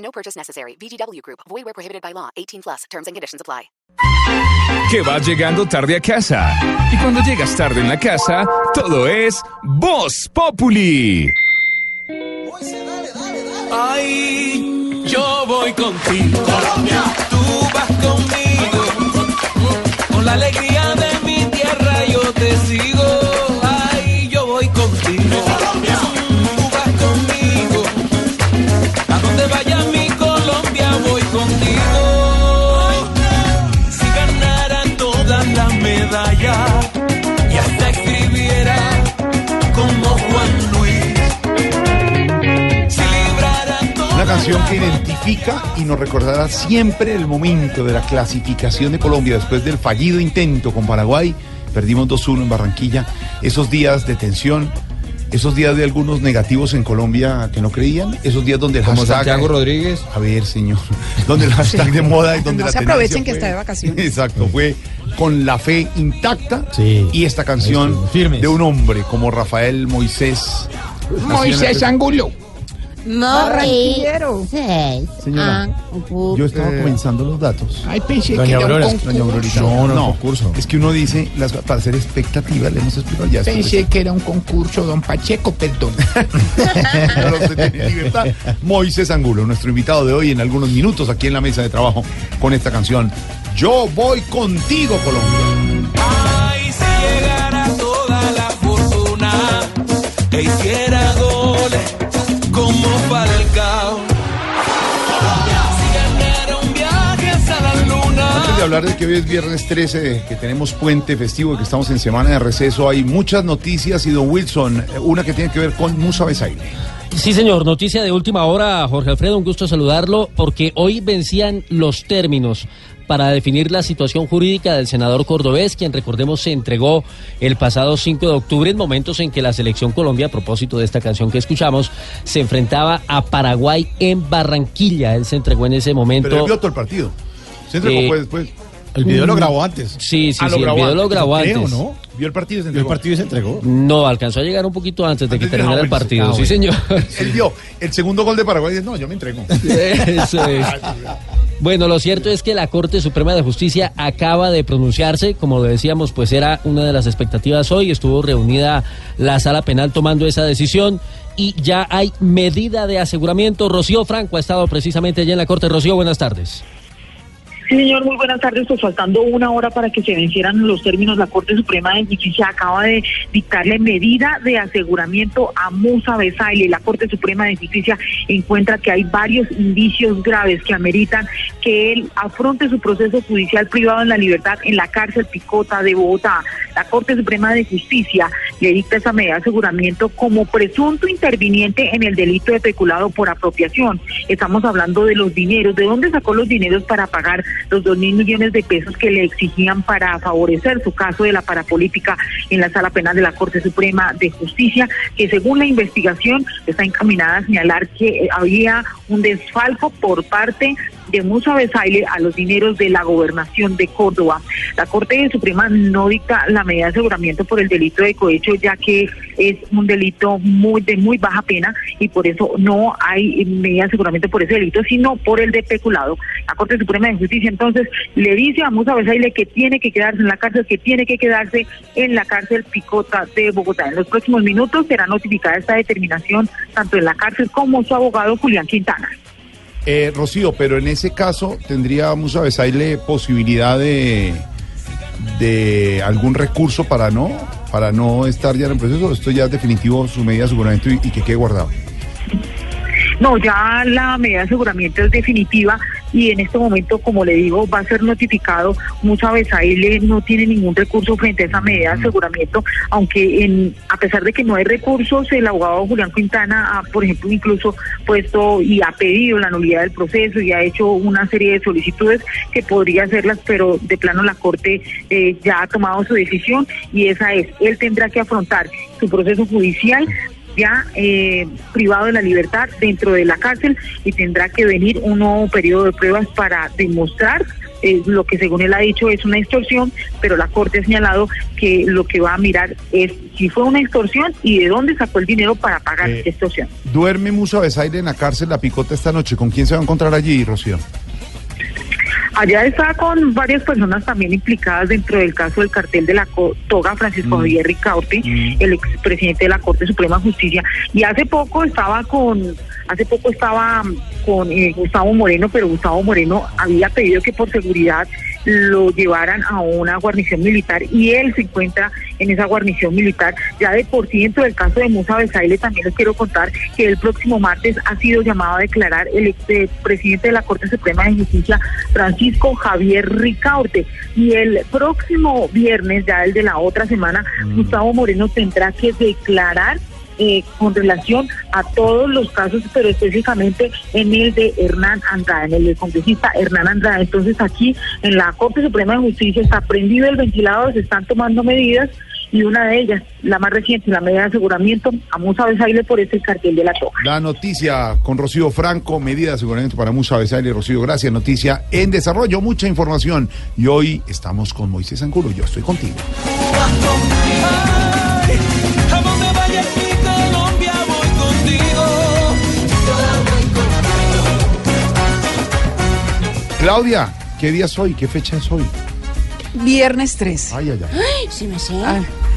No purchase necessary. VGW Group. Void where prohibited by law. 18 plus. Terms and conditions apply. Que vas llegando tarde a casa. Y cuando llegas tarde en la casa, todo es Voz Populi. Ay, yo voy contigo. Colombia. Tú vas conmigo. Con la alegría de mi tierra yo te sigo. Canción que identifica y nos recordará siempre el momento de la clasificación de Colombia después del fallido intento con Paraguay. Perdimos 2-1 en Barranquilla. Esos días de tensión, esos días de algunos negativos en Colombia que no creían, esos días donde el Como hashtag... Santiago Rodríguez. A ver, señor. Donde el hashtag de moda y donde No la se aprovechen que fue- está de vacaciones. Exacto, fue con la fe intacta Sí. y esta canción Eso, firmes. de un hombre como Rafael Moisés. Moisés Angulo. Barranquillero. Señora, yo estaba comenzando los datos. Ay, pensé Doña que era un Aurora, concurso. doña Aurorita. No, no, concurso. Es que uno dice, las, para hacer expectativa, le hemos explicado ya. Pensé que era un concurso, don Pacheco, perdón. Pero usted tiene libertad. Moisés Angulo, nuestro invitado de hoy en algunos minutos aquí en la mesa de trabajo con esta canción. Yo voy contigo, Colombia. Ay, si llegara toda la fortuna e hiciera de hablar de que hoy es viernes 13, que tenemos puente festivo, que estamos en semana de receso, hay muchas noticias y don Wilson, eh, una que tiene que ver con Musa Besaile. Sí, señor. Noticia de última hora, Jorge Alfredo, un gusto saludarlo, porque hoy vencían los términos para definir la situación jurídica del senador cordobés, quien recordemos se entregó el pasado 5 de octubre en momentos en que la selección Colombia, a propósito de esta canción que escuchamos, se enfrentaba a Paraguay en Barranquilla. Él se entregó en ese momento. Pero él vio todo el partido. Eh, pues, después. El video lo grabó antes. Sí, sí, Ah, sí, el video lo antes, grabó Creo, antes. ¿no? Vio el partido y se El entregó. partido se entregó. No, alcanzó a llegar un poquito antes de que terminara el partido. ah, Sí, señor. Él vio el segundo gol de Paraguay y dice, no, yo me entrego. Eso es. Bueno, lo cierto es que la Corte Suprema de Justicia acaba de pronunciarse, como lo decíamos, pues era una de las expectativas hoy, estuvo reunida la sala penal tomando esa decisión y ya hay medida de aseguramiento. Rocío Franco ha estado precisamente allí en la Corte. Rocío, buenas tardes. Sí, señor, muy buenas tardes. Pues faltando una hora para que se vencieran los términos, la Corte Suprema de Justicia acaba de dictarle medida de aseguramiento a Musa Besaile. La Corte Suprema de Justicia encuentra que hay varios indicios graves que ameritan que él afronte su proceso judicial privado en la libertad en la cárcel Picota de Bogotá. La Corte Suprema de Justicia le dicta esa medida de aseguramiento como presunto interviniente en el delito de peculado por apropiación. Estamos hablando de los dineros, de dónde sacó los dineros para pagar los dos mil millones de pesos que le exigían para favorecer su caso de la parapolítica en la sala penal de la Corte Suprema de Justicia, que según la investigación está encaminada a señalar que eh, había un desfalco por parte de Musa Besaile a los dineros de la gobernación de Córdoba. La Corte Suprema no dicta la medida de aseguramiento por el delito de cohecho, ya que es un delito muy de muy baja pena y por eso no hay medida de aseguramiento por ese delito, sino por el de peculado. La Corte Suprema de Justicia entonces le dice a Musa Besaile que tiene que quedarse en la cárcel, que tiene que quedarse en la cárcel Picota de Bogotá. En los próximos minutos será notificada esta determinación tanto en la cárcel como su abogado Julián Quintana. Eh, Rocío, pero en ese caso, ¿tendría Musa Besaile posibilidad de, de algún recurso para no, para no estar ya en el proceso? ¿Esto ya es definitivo su medida de aseguramiento y, y que quede guardado? No, ya la medida de aseguramiento es definitiva, y en este momento, como le digo, va a ser notificado. Musa Besaile no tiene ningún recurso frente a esa medida de aseguramiento, aunque en, a pesar de que no hay recursos, el abogado Julián Quintana ha, por ejemplo, incluso puesto y ha pedido la nulidad del proceso y ha hecho una serie de solicitudes que podría hacerlas, pero de plano la Corte eh, ya ha tomado su decisión y esa es, él tendrá que afrontar su proceso judicial ya eh, privado de la libertad dentro de la cárcel y tendrá que venir un nuevo periodo de pruebas para demostrar eh, lo que según él ha dicho es una extorsión, pero la Corte ha señalado que lo que va a mirar es si fue una extorsión y de dónde sacó el dinero para pagar Eh, esta extorsión. Duerme Musa Besaire en la cárcel La Picota esta noche. ¿Con quién se va a encontrar allí, Rocío? Allá está con varias personas también implicadas dentro del caso del cartel de la toga, Francisco Javier Ricaurte, el expresidente de la Corte Suprema de Justicia. Y hace poco estaba con, hace poco estaba con eh, Gustavo Moreno, pero Gustavo Moreno había pedido que por seguridad lo llevaran a una guarnición militar y él se encuentra en esa guarnición militar. Ya de por sí dentro del caso de Musa Besaile también les quiero contar que el próximo martes ha sido llamado a declarar el ex eh, presidente de la Corte Suprema de Justicia, Francisco Javier Ricaurte. Y el próximo viernes, ya el de la otra semana, Gustavo Moreno tendrá que declarar eh, con relación a todos los casos, pero específicamente en el de Hernán Andrade, en el del congresista Hernán Andrade. Entonces aquí en la Corte Suprema de Justicia está prendido el ventilador, se están tomando medidas y una de ellas, la más reciente, la medida de aseguramiento, a Musa Besaile por ese cartel de la toga. La noticia con Rocío Franco, medida de aseguramiento para Musa Besaire. Rocío, gracias. Noticia en desarrollo, mucha información. Y hoy estamos con Moisés Angulo. Yo estoy contigo. Claudia, ¿qué día es hoy? ¿Qué fecha es hoy? Viernes 3. Ay, ay, ay. Sí, me sé.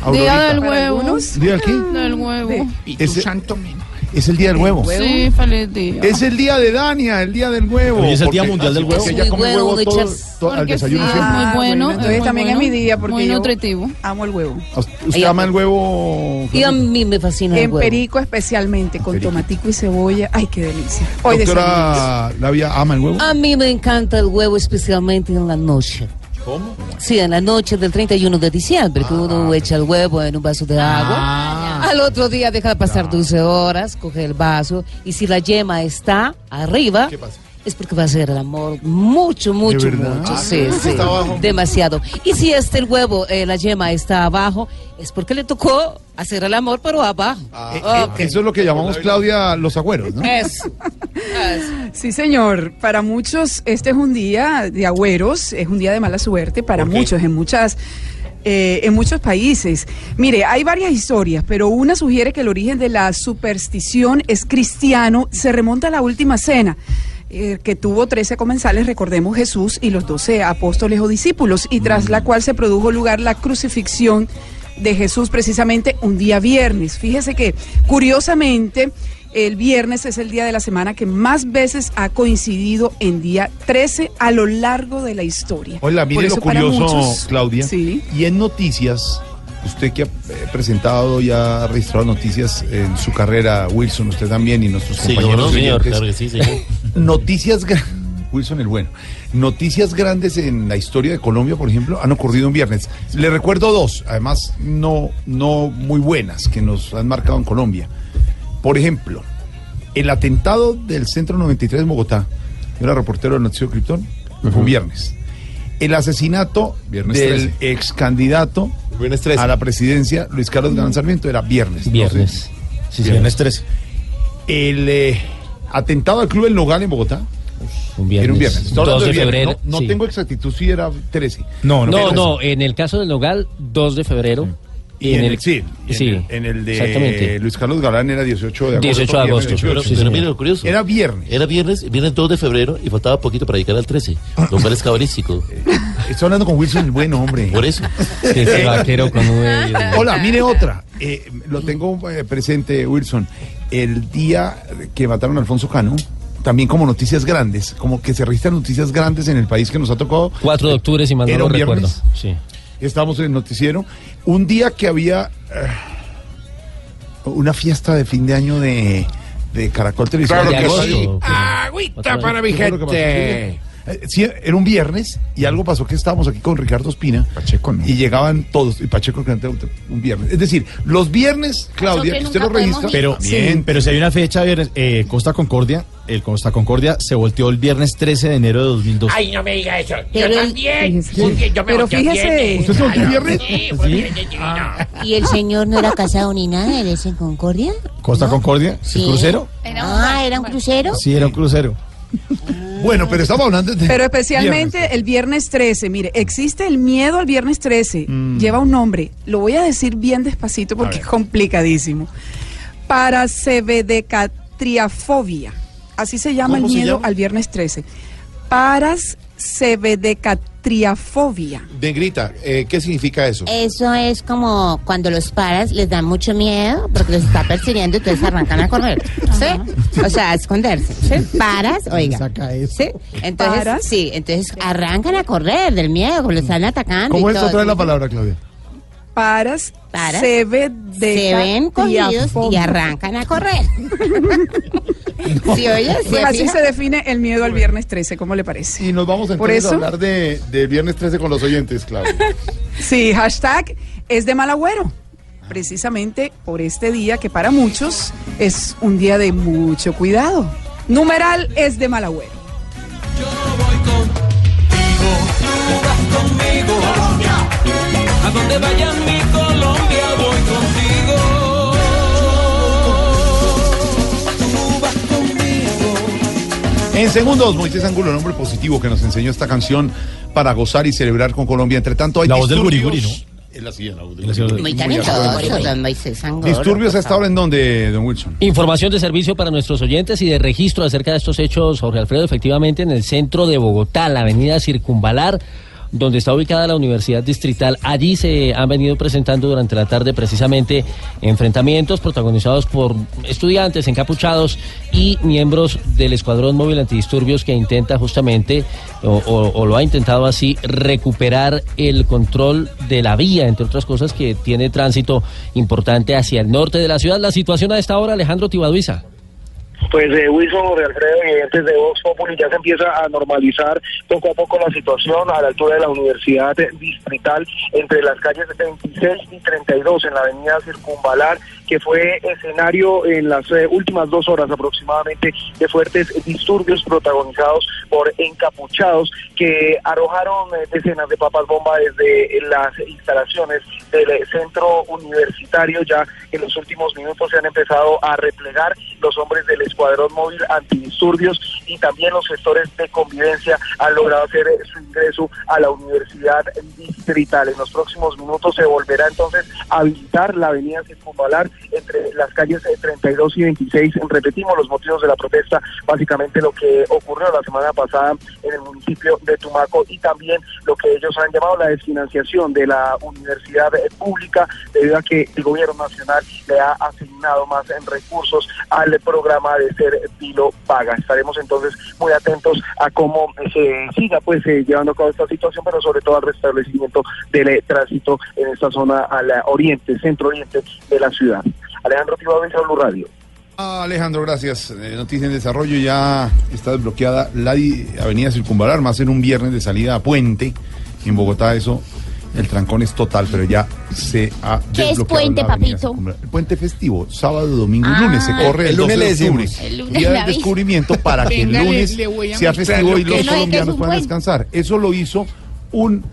Aurorita. del Para huevo. algunos, ¿Día del qué? Del huevo. Ese- santo mío. Es el día del huevo. Sí, feliz día. Es el día de Dania, el día del huevo. Hoy es el Día Porque- Mundial del porque Huevo. ella Muy come bueno, huevo todo, Richards. todo- al Porque desayuno sí, siempre. muy bueno. entonces muy también bueno, es mi día porque Muy yo nutritivo. amo el huevo. ¿Usted Ay, ama ay. el huevo? Y a mí me fascina el En huevo. perico especialmente, con Perico. tomatico y cebolla. Ay, qué delicia. Hoy desayunamos. Doctora Lavia, ¿ama el huevo? A mí me encanta el huevo especialmente en la noche. ¿Cómo? Sí, en la noche del 31 de diciembre, que uno echa el huevo en un vaso de agua. Al otro día deja pasar 12 horas, coge el vaso y si la yema está arriba, ¿Qué pasa? Es porque va a ser el amor mucho, mucho, mucho. Sí, Ah, sí. está abajo. Demasiado. Y si este el huevo, eh, la yema está abajo, es porque le tocó hacer el amor, pero abajo. Eh, Ok. eh, Eso es lo que llamamos, Claudia, los agüeros, ¿no? Eso. Eso. Sí, señor. Para muchos este es un día de agüeros, es un día de mala suerte para muchos en muchas eh, en muchos países. Mire, hay varias historias, pero una sugiere que el origen de la superstición es cristiano, se remonta a la última cena. Eh, que tuvo 13 comensales, recordemos Jesús y los 12 apóstoles o discípulos, y tras la cual se produjo lugar la crucifixión de Jesús precisamente un día viernes. Fíjese que curiosamente el viernes es el día de la semana que más veces ha coincidido en día 13 a lo largo de la historia. Por mire lo curioso, muchos- Claudia. Sí. Y en noticias, usted que ha eh, presentado y ha registrado noticias en su carrera, Wilson, usted también y nuestros Sí, compañeros. ¿cómo no, señor? oyentes, Claro que sí, señor. Noticias gra- Wilson el bueno. Noticias grandes en la historia de Colombia, por ejemplo, han ocurrido un viernes. Le recuerdo dos, además no, no muy buenas, que nos han marcado en Colombia. Por ejemplo, el atentado del Centro 93 en Bogotá, yo era reportero del Noticiero Criptón, fue un viernes. El asesinato Viernes del 13. ex candidato Viernes 13. a la presidencia, Luis Carlos Galán Sarmiento, era viernes. no Viernes. sé. Sí, sí, viernes 13. El eh, atentado al Club El Nogal en Bogotá, Un viernes. era un viernes. Estoy hablando 2 de viernes. febrero. No, no sí. tengo exactitud si era 13. No, No, no, en el caso del Nogal, 2 de febrero. Y en, el, sí, y en sí, el- en el de exactamente. Luis Carlos Galán era 18 de agosto. 18 de viernes agosto, 18. Pero, Sí, pero señor. mire lo curioso. Era viernes. Era viernes, viernes 2 de febrero y faltaba poquito para llegar al 13. Lo cual es cabalístico. Estoy hablando con Wilson el bueno, hombre. Por eso. Ese vaquero con. Dios mío. Hola, mire otra. Eh, lo tengo eh, presente, Wilson. El día que mataron a Alfonso Cano, también como noticias grandes, como que se registran noticias grandes en el país que nos ha tocado. 4 de octubre, si mal no ¿Era lo un recuerdo. Sí. Estamos en el noticiero. Un día que había eh, una fiesta de fin de año de, de Caracol Televisión. Claro de que agosto. sí. ¿Qué Agüita para mi mi gente. Eh, sí, era un viernes y algo pasó que estábamos aquí con Ricardo Espina. Pacheco, ¿no? Y llegaban todos, y Pacheco que un viernes. Es decir, los viernes, Claudia, que usted lo registra. Pero, bien, pero si hay una fecha, viernes, eh, Costa Concordia, el Costa Concordia se volteó el viernes 13 de enero de 2002. Ay, no me diga eso. Pero yo también. fíjese. Un día yo me Pero fíjese. viernes. ¿Usted se volteó el viernes? Sí, viernes divino. ¿Y el señor no era casado ni nada? ¿Él es en Concordia? Costa ¿No? Concordia, Sí. ¿el crucero? Ah, ¿era un crucero? Sí, era un crucero. Bueno, pero estamos hablando de. Pero especialmente viernes. el viernes 13. Mire, existe el miedo al viernes 13. Mm. Lleva un nombre. Lo voy a decir bien despacito porque es complicadísimo. Parasebedecatriafobia. Así se llama el ¿Cómo se miedo llama? al viernes 13. Parasebedecatriafobia. Negrita, eh, ¿qué significa eso? Eso es como cuando los paras les da mucho miedo porque los está persiguiendo y entonces arrancan a correr. ¿Sí? O sea, a esconderse. ¿Sí? Paras, oiga. Saca eso. ¿Sí? Entonces, Paras. sí, entonces arrancan a correr del miedo, porque los están atacando. ¿Cómo y es todo. otra vez la palabra, Claudia? Paras, Paras. se ve Se ven cogidos y arrancan a correr. ¿Sí oye? ¿Sí Pues así se define el miedo al viernes 13, ¿cómo le parece? Y nos vamos Por entonces a eso- hablar de, de Viernes 13 con los oyentes, Claudia. Sí, hashtag es de mal agüero. Precisamente por este día que para muchos es un día de mucho cuidado. Numeral es de mal agüero. Tú vas conmigo. A donde vaya mi Colombia voy contigo. Tú vas conmigo. En segundos, Moisés Angulo, el hombre positivo que nos enseñó esta canción para gozar y celebrar con Colombia. Entre tanto, hay La voz del disturbios. guriguri, Es la silla, la voz del guriguri. Muy talentoso, Moisés Angoro, Disturbios por a esta hora en donde, don Wilson. Información de servicio para nuestros oyentes y de registro acerca de estos hechos, Jorge Alfredo, efectivamente en el centro de Bogotá, la avenida Circunvalar, donde está ubicada la Universidad Distrital. Allí se han venido presentando durante la tarde precisamente enfrentamientos protagonizados por estudiantes encapuchados y miembros del Escuadrón Móvil Antidisturbios que intenta justamente, o, lo ha intentado así, recuperar el control de la vía, entre otras cosas, que tiene tránsito importante hacia el norte de la ciudad. La situación a esta hora, Alejandro Tibaduiza. Pues eh, Wilson, Jorge Alfredo y oyentes de Vox Populi ya se empieza a normalizar poco a poco la situación a la altura de la Universidad Distrital entre las calles 26 y 32 en la avenida Circunvalar, que fue escenario en las eh, últimas dos horas aproximadamente de fuertes disturbios protagonizados por encapuchados que arrojaron eh, decenas de papas bomba desde las instalaciones del eh, centro universitario. Ya en los últimos minutos se han empezado a replegar los hombres del Escuadrón Móvil Antidisturbios y también los gestores de convivencia han logrado hacer eh, su ingreso a la Universidad Distrital. En los próximos minutos se volverá entonces a habilitar la avenida Circunvalar entre las calles eh, 32 y 26. Repetimos los motivos de la protesta, básicamente lo que ocurrió la semana pasada en el municipio de Tumaco y también lo que ellos han llamado la desfinanciación de la universidad eh, pública debido a que el gobierno nacional le ha asignado más en recursos al programa de ser Pilo Paga. Estaremos entonces muy atentos a cómo se siga pues eh, llevando a cabo esta situación, pero sobre todo al restablecimiento del eh, tránsito en esta zona al eh, oriente, centro oriente de la ciudad. Alejandro Tibabel, Blue Radio. Ah, Alejandro, gracias. Noticia en desarrollo, ya está desbloqueada la avenida Circunvalar, más en un viernes de salida a Puente. En Bogotá eso, el trancón es total, pero ya se ha ¿Qué es puente, papito? El puente festivo, sábado, domingo y Ah, lunes. Se corre el, el 12 lunes de le octubre. decimos. El lunes Día aviso. descubrimiento para que el lunes sea festivo y los colombianos puedan descansar. Eso lo hizo un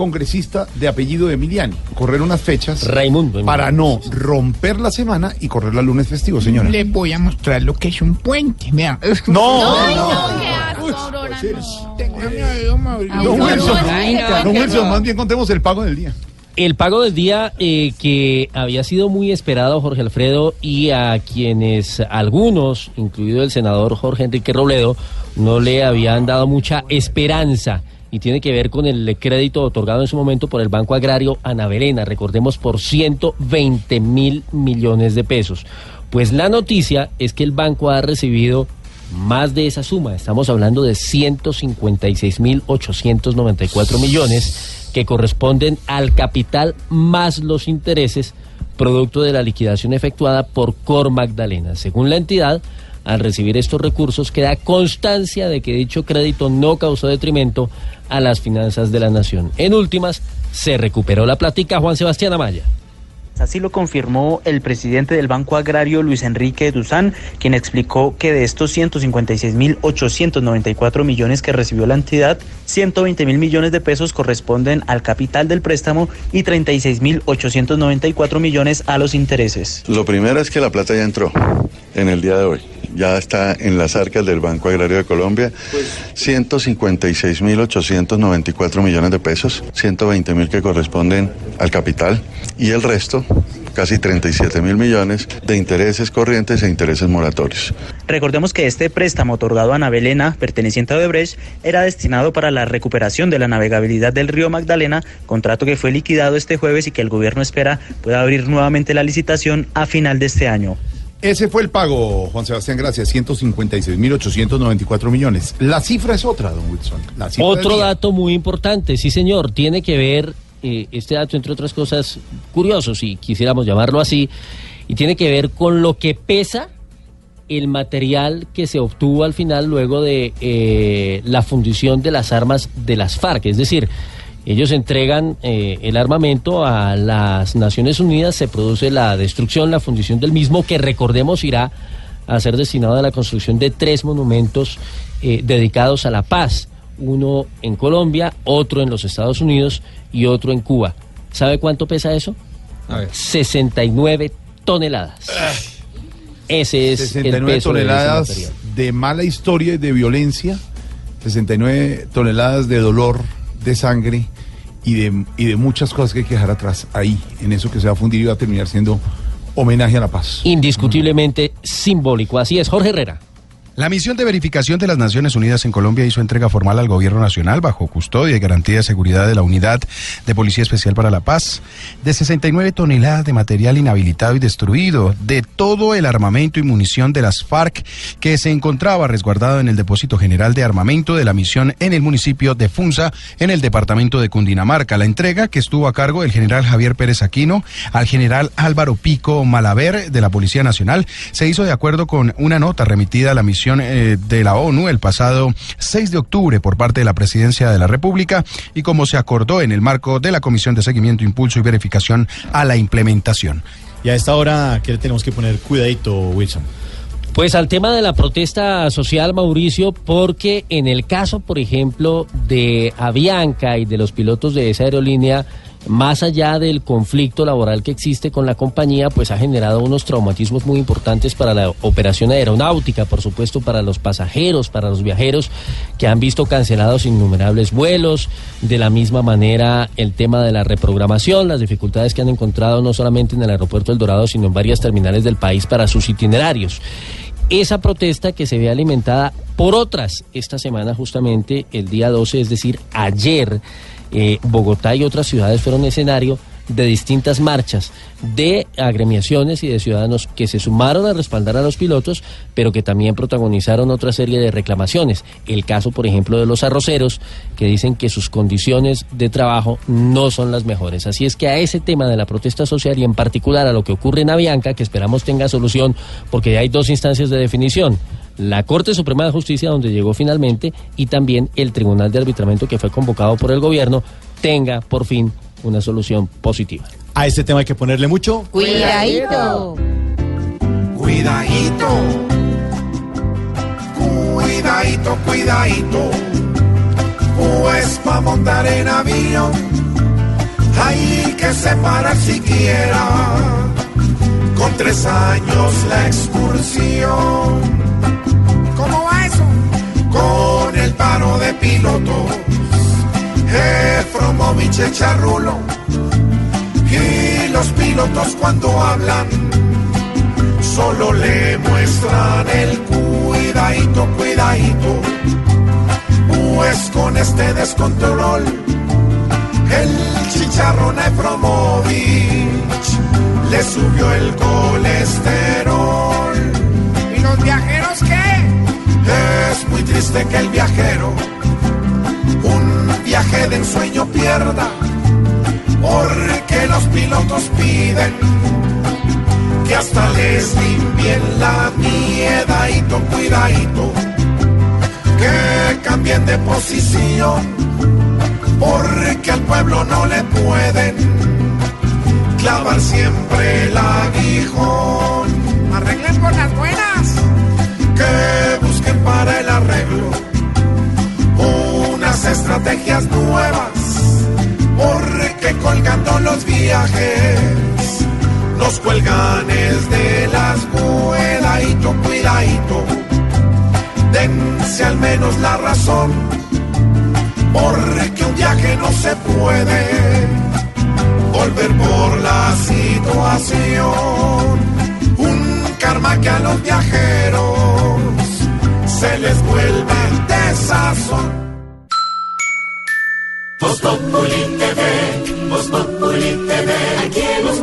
congresista de apellido Emiliani. Correr unas fechas Raimundo. para no romper la semana y correr la lunes festivo, señora. Le voy a mostrar lo que es un puente. Vea. No, no. no, qué asco, Aurora, no. Téngame ahí, Mauricio. Don Wilson, Ay, no, don Wilson, más bien contemos el pago del día. El pago del día eh, que había sido muy esperado, Jorge Alfredo, y a quienes algunos, incluido el senador Jorge Enrique Robledo, no le habían dado mucha esperanza. Y tiene que ver con el crédito otorgado en su momento por el Banco Agrario Anaverena, recordemos por 120 mil millones de pesos. Pues la noticia es que el banco ha recibido más de esa suma. Estamos hablando de 156.894 millones que corresponden al capital más los intereses producto de la liquidación efectuada por Cor Magdalena. Según la entidad, al recibir estos recursos queda constancia de que dicho crédito no causó detrimento a las finanzas de la nación. En últimas, se recuperó la plática Juan Sebastián Amaya. Así lo confirmó el presidente del Banco Agrario, Luis Enrique Duzán, quien explicó que de estos 156.894 millones que recibió la entidad, 120 mil millones de pesos corresponden al capital del préstamo y 36.894 millones a los intereses. Lo primero es que la plata ya entró en el día de hoy. Ya está en las arcas del Banco Agrario de Colombia. 156.894 millones de pesos, 120 mil que corresponden al capital y el resto, casi 37 mil millones, de intereses corrientes e intereses moratorios. Recordemos que este préstamo otorgado a Navelena, perteneciente a Odebrecht, era destinado para la recuperación de la navegabilidad del río Magdalena, contrato que fue liquidado este jueves y que el gobierno espera pueda abrir nuevamente la licitación a final de este año. Ese fue el pago, Juan Sebastián, gracias, 156.894 millones. La cifra es otra, don Wilson. La cifra Otro dato muy importante, sí señor, tiene que ver, eh, este dato entre otras cosas curioso, si quisiéramos llamarlo así, y tiene que ver con lo que pesa el material que se obtuvo al final luego de eh, la fundición de las armas de las FARC, es decir, ellos entregan eh, el armamento a las Naciones Unidas, se produce la destrucción, la fundición del mismo, que recordemos irá a ser destinado a la construcción de tres monumentos dedicados a la paz, uno en Colombia, otro en los Estados Unidos y otro en Cuba. ¿Sabe cuánto pesa eso? 69 toneladas. Ese es el 69 peso de ese toneladas de, mala historia y de violencia, 69 toneladas de dolor, de sangre y de, y de muchas cosas que hay que dejar atrás ahí, en eso que se va a fundir y va a terminar siendo homenaje a la paz. Indiscutiblemente simbólico. Así es, Jorge Herrera. La misión de verificación de las Naciones Unidas en Colombia hizo entrega formal al gobierno nacional bajo custodia y garantía de seguridad de la Unidad de Policía Especial para la Paz de 69 toneladas de material inhabilitado y destruido, de todo el armamento y munición de las FARC que se encontraba resguardado en el depósito general de armamento de la misión en el municipio de Funza, en el departamento de Cundinamarca. La entrega que estuvo a cargo del general Javier Pérez Aquino al general Álvaro Pico Malaver de la Policía Nacional se hizo de acuerdo con una nota remitida a la misión eh, de la ONU el pasado 6 de octubre por parte de la Presidencia de la República y como se acordó en el marco de la Comisión de Seguimiento, Impulso y Verificación a la Implementación. Y a esta hora, ¿qué le tenemos que poner cuidadito, Wilson? Pues al tema de la protesta social, Mauricio, porque en el caso, por ejemplo, de Avianca y de los pilotos de esa aerolínea, más allá del conflicto laboral que existe con la compañía, pues ha generado unos traumatismos muy importantes para la operación aeronáutica, por supuesto para los pasajeros, para los viajeros que han visto cancelados innumerables vuelos, de la misma manera el tema de la reprogramación, las dificultades que han encontrado no solamente en el aeropuerto El Dorado, sino en varias terminales del país para sus itinerarios. Esa protesta que se ve alimentada por otras esta semana justamente el día 12, es decir, ayer, eh, Bogotá y otras ciudades fueron escenario de distintas marchas de agremiaciones y de ciudadanos que se sumaron a respaldar a los pilotos, pero que también protagonizaron otra serie de reclamaciones. El caso, por ejemplo, de los arroceros, que dicen que sus condiciones de trabajo no son las mejores. Así es que a ese tema de la protesta social y en particular a lo que ocurre en Avianca, que esperamos tenga solución, porque hay dos instancias de definición la Corte Suprema de Justicia, donde llegó finalmente, y también el Tribunal de Arbitramiento que fue convocado por el gobierno, tenga por fin una solución positiva. A este tema hay que ponerle mucho. Cuidadito. Cuidadito. Cuidadito, cuidadito. Pues pa' montar en avión hay que separar siquiera con tres años la excursión. ¿Cómo va eso? Con el paro de pilotos, Efromovich echa rulo y los pilotos cuando hablan solo le muestran el cuidadito, cuidadito. Pues con este descontrol, el chicharrón Efromovich le subió el colesterol. ¿Y los viajeros qué? Es muy triste que el viajero un viaje de ensueño pierda, porque los pilotos piden que hasta les limpien la miedadito, cuidadito, que cambien de posición, porque al pueblo no le pueden clavar siempre el aguijón. Arreglen por las buenas, que busquen para el arreglo unas estrategias nuevas, porque colgando los viajes los cuelganes de las cuidadito, cuidadito, dense al menos la razón, porque un viaje no se puede volver por la situación, un karma que a los viajeros se les vuelve desazón. Voz TV, Voz TV, aquí hemos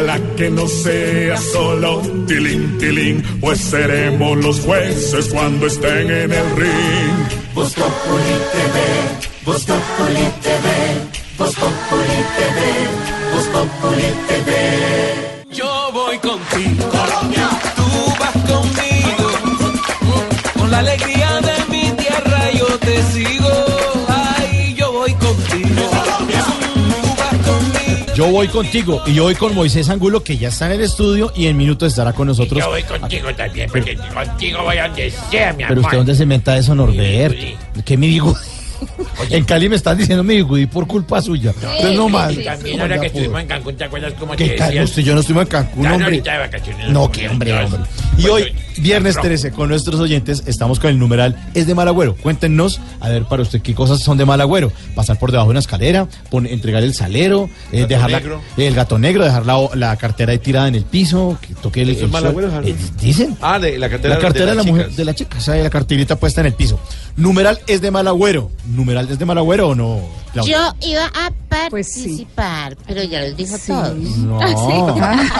Ojalá que no sea solo tilín, tilín, pues seremos los jueces cuando estén en el ring. Voz Populi TV, Voz Populi TV, Voz Populi TV, Voz Populi TV. Yo voy contigo, Colombia, tú vas conmigo, con la alegría de mi tierra yo te sigo, Yo voy contigo y yo voy con Moisés Angulo, que ya está en el estudio y en minutos estará con nosotros. Yo voy contigo también, porque contigo voy a donde sea, mi Pero amor. usted dónde se inventa eso, Norbert. ¿Qué me digo? En Cali me están diciendo mi bigudí por culpa suya. Entonces no. Y también ahora que estuvimos en Cancún, ¿te acuerdas cómo yo no estuve en Cancún, hombre. de vacaciones. No, qué hombre, hombre. Y hoy, viernes 13, con nuestros oyentes, estamos con el numeral Es de mal agüero. Cuéntenos, a ver, para usted, ¿qué cosas son de mal agüero? Pasar por debajo de una escalera, pon- entregar el salero, eh, dejar la- el gato negro, dejar la, la cartera ahí tirada en el piso, que toque el, ¿Eso es el mal suelo. agüero, Javier? Eh, Dicen. Ah, de la cartera, La cartera de la, mujer, chicas. de la chica, o sea, la carterita puesta en el piso. Numeral es de mal agüero. ¿Numeral es de mal agüero o no? Claudia? Yo iba a participar, pero ya los dijo todos. No.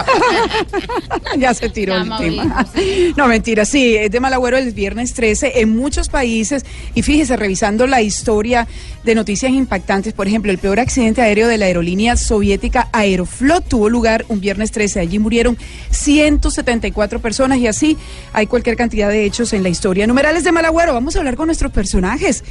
ya se tiró Ya, el tema. No, mentira, sí, es de mal agüero el viernes 13 en muchos países. Y fíjese, revisando la historia de noticias impactantes, por ejemplo, el peor accidente aéreo de la aerolínea soviética Aeroflot tuvo lugar un viernes 13. Allí murieron 174 personas y así hay cualquier cantidad de hechos en la historia. Numerales de mal agüero, vamos a hablar con nuestros personajes.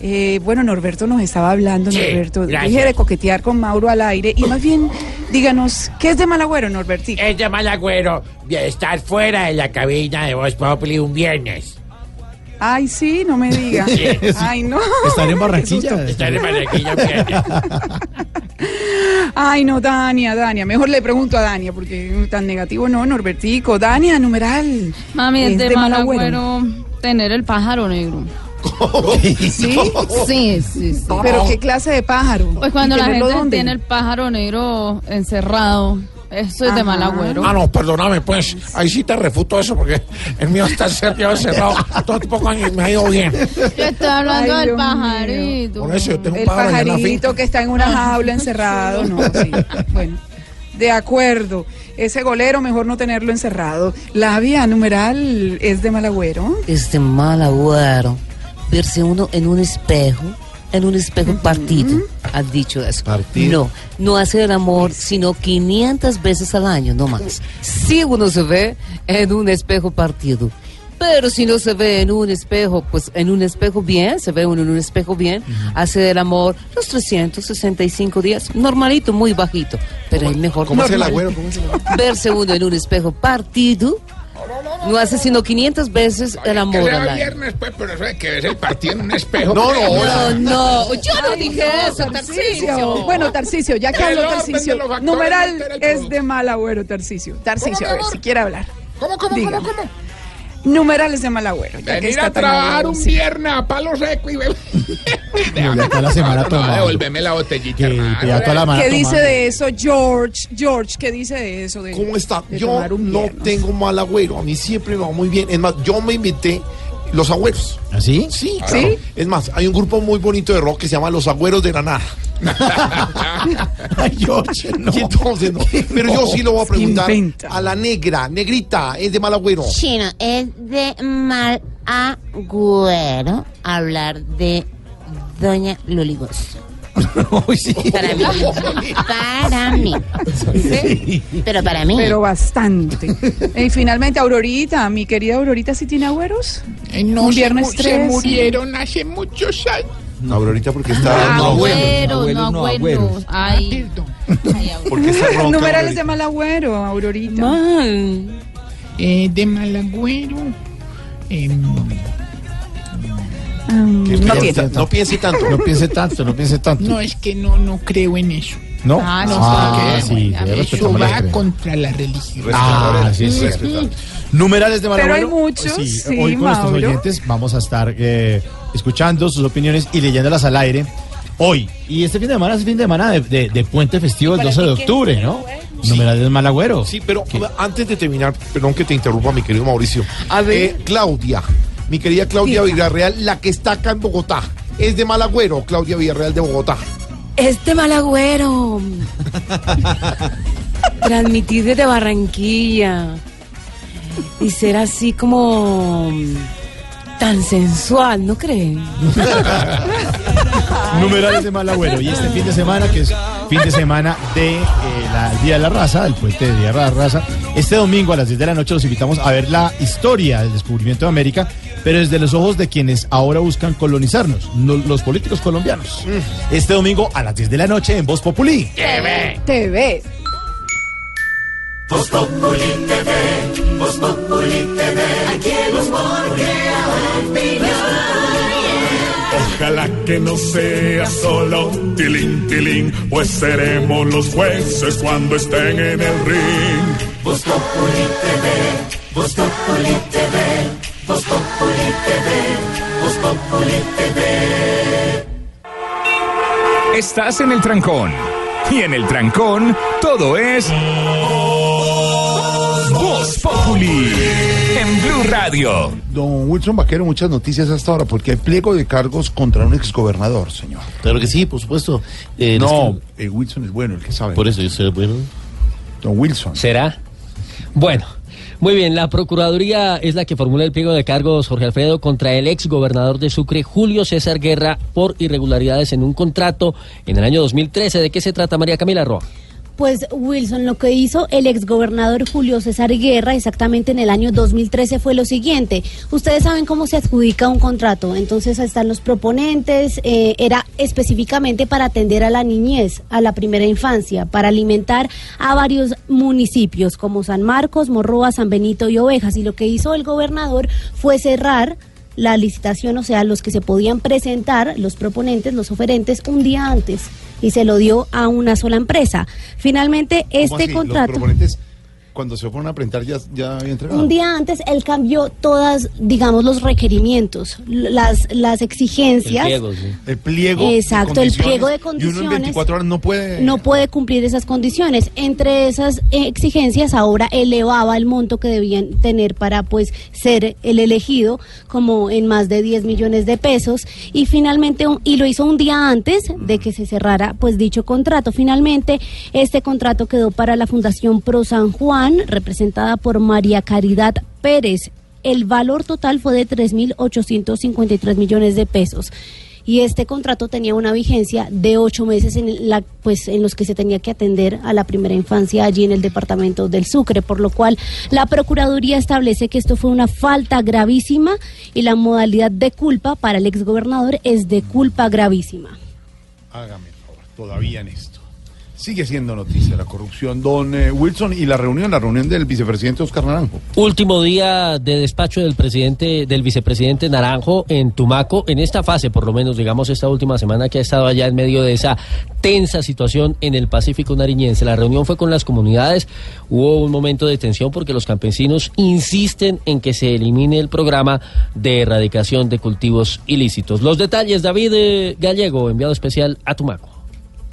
Eh, bueno, Norberto nos estaba hablando, Sí, Norberto. gracias. Deje de coquetear con Mauro al aire y más bien díganos, ¿qué es de mal agüero, Norbertito? Es de mal agüero de estar fuera de la cabina de Voz Populi un viernes. Ay, sí, no me diga. Sí. Ay, no. Estar en Barranquilla. susto. Estar en Barranquilla un viernes. Ay, no, Dania, Dania. Mejor le pregunto a Dania, porque tan negativo no, Norbertico. Dania, numeral. Mami, es, de, mal agüero tener el pájaro negro. ¿Sí? Sí, sí, sí. ¿Pero qué clase de pájaro? Pues cuando ¿Y la gente dónde? tiene el pájaro negro encerrado, eso es de mal agüero. Ah, no, perdóname, pues. Ahí sí te refuto eso porque el mío está cerrado, cerrado. Todo poco años me ha ido bien. Yo estoy hablando Ay, del Dios pajarito. Por eso yo tengo un El pájaro allá en la pajarito que está en una jaula encerrado, no, sí. Bueno, de acuerdo. Ese golero mejor no tenerlo encerrado. La vía numeral es de mal agüero. Es de mal agüero verse uno en un espejo, en un espejo partido. Has dicho eso. No, no hacer el amor sino 500 veces al año, no más. Si uno se ve en un espejo partido. Pero si no se ve en un espejo, pues en un espejo bien, se ve uno en un espejo bien, hace el amor los 365 días, normalito, muy bajito, pero es mejor. ¿Cómo es el agüero? ¿Cómo es el agüero? Verse uno en un espejo partido, no hace sino 500 veces el amor Que sea al año. viernes, pues, pero eso de que ves el partido en un espejo. No, no, No, no, yo no Ay, dije no, eso, Tarcisio. Bueno, Tarcisio, ya que El habló factores numeral es de mal agüero, Tarcisio. Tarcisio, a ver, si quiere hablar. ¿Cómo, cómo, Dígame. cómo, cómo? Numeral es de mal agüero. ya que Venir a trabajar un sí. viernes a palo seco y beber. No, ya está la semana no, tomando. devuélveme la botellita, hermano. toda ¿Qué dice de eso George? George, ¿qué dice de eso? De, ¿Cómo está? de Yo no viernes? tengo mal agüero, a mí siempre me va muy bien. Es más, yo me invité los agüeros. ¿Así? Sí, ¿Sí? claro. Es más, hay un grupo muy bonito de rock que se llama Los Agüeros de la Nada. Ay, no. Y entonces, no. Pero yo sí lo voy a preguntar Inventa. a la negra, negrita, es de mal agüero. Chino, es de mal agüero hablar de Doña Para mí. Para mí. ¿Sí? Pero para mí. Pero bastante. y finalmente, Aurorita, mi querida Aurorita, ¿sí tiene agüeros? Eh, no, Un se viernes se, 13. murieron hace muchos años. Aurorita porque está... Ah, no, agüeros, no no, agüeros. Ay. Porque está ronca, Numerales de mal agüero, Aurorita. Mal. Eh, de Malagüero. em, Mm, Que no tiene. no piense tanto. No piense tanto, no piense tanto. no, es que no, no creo en eso. ¿No? Ah, no, Ah, sí, Eso la va contra la religión. Ah, sí, sí. Numerales de Pero hay Malagüero. muchos, Sí, sí, hoy con nuestros oyentes vamos a estar eh, escuchando sus opiniones y leyéndolas al aire hoy. Y este fin de semana es fin de semana de, de- de puente festivo el 12 de octubre, ¿no? Numerales de Malagüero. Sí, pero antes de terminar, perdón que te interrumpa, mi querido Mauricio. A ver. Eh, Claudia, mi querida Claudia. Villarreal, la que está acá en Bogotá. ¿Es de Malagüero, Claudia Villarreal de Bogotá? Este mal agüero. Transmitir desde Barranquilla. Y ser así como tan sensual, ¿no creen? Numerales de Malagüero. Y este fin de semana, que es fin de semana de eh, la- el Día de la Raza, el puente de Día de la Raza, este domingo a las 10 de la noche los invitamos a ver la historia del descubrimiento de América, pero desde los ojos de quienes ahora buscan colonizarnos, no- los políticos colombianos. Este domingo a las 10 de la noche en Voz Populi. TV. Voz Populi TV, Voz Populi TV, aquí humor crea opinión. Ojalá que no sea solo tilín, tilín, pues seremos los jueces cuando estén en el ring. Voz Populi TV, Voz Populi TV, Voz Populi TV, Voz Populi TV. Estás en el trancón. Y en el trancón, todo es. Voz Populi. En Blue Radio. Don Wilson Vaquero, muchas noticias hasta ahora, porque hay pliego de cargos contra un exgobernador, señor. Claro que sí, por supuesto. Eh, no, les- eh, Wilson es bueno, el que sabe. Por eso yo soy bueno. Don Wilson. ¿Será? Bueno. Muy bien, la Procuraduría es la que formula el pliego de cargos, Jorge Alfredo, contra el ex gobernador de Sucre, Julio César Guerra, por irregularidades en un contrato en el año 2013. ¿De qué se trata, María Camila Roa? Pues Wilson, lo que hizo el exgobernador Julio César Guerra exactamente en el año 2013 fue lo siguiente. Ustedes saben cómo se adjudica un contrato, entonces están los proponentes, eh, era específicamente para atender a la niñez, a la primera infancia, para alimentar a varios municipios como San Marcos, Morroa, San Benito y Ovejas. Y lo que hizo el gobernador fue cerrar la licitación, o sea, los que se podían presentar, los proponentes, los oferentes, un día antes y se lo dio a una sola empresa. Finalmente, ¿Cómo este así? contrato... Los cuando se fueron a presentar, ya, ya había entregado. Un día antes él cambió todas, digamos, los requerimientos, las, las exigencias. El pliego. Exacto, el pliego de Y uno en condiciones. 24 horas no puede. no puede cumplir esas condiciones. Entre esas eh, exigencias, ahora elevaba el monto que debían tener para pues ser el elegido, como en más de 10 millones de pesos. Y finalmente, un- y lo hizo un día antes de que se cerrara pues dicho contrato. Finalmente, este contrato quedó para la Fundación Pro San Juan, representada por María Caridad Pérez. El valor total fue de 3.853 millones de pesos y este contrato tenía una vigencia de ocho meses en, la, pues, en los que se tenía que atender a la primera infancia allí en el departamento del Sucre, por lo cual la Procuraduría establece que esto fue una falta gravísima y la modalidad de culpa para el exgobernador es de culpa gravísima. Hágame favor, todavía en esto. Sigue siendo noticia la corrupción. Don eh, Wilson, y la reunión, la reunión del vicepresidente Oscar Naranjo. Último día de despacho del presidente, del vicepresidente Naranjo en Tumaco, en esta fase, por lo menos, digamos, esta última semana que ha estado allá en medio de esa tensa situación en el Pacífico nariñense. La reunión fue con las comunidades, hubo un momento de tensión porque los campesinos insisten en que se elimine el programa de erradicación de cultivos ilícitos. Los detalles, David eh, Gallego, enviado especial a Tumaco.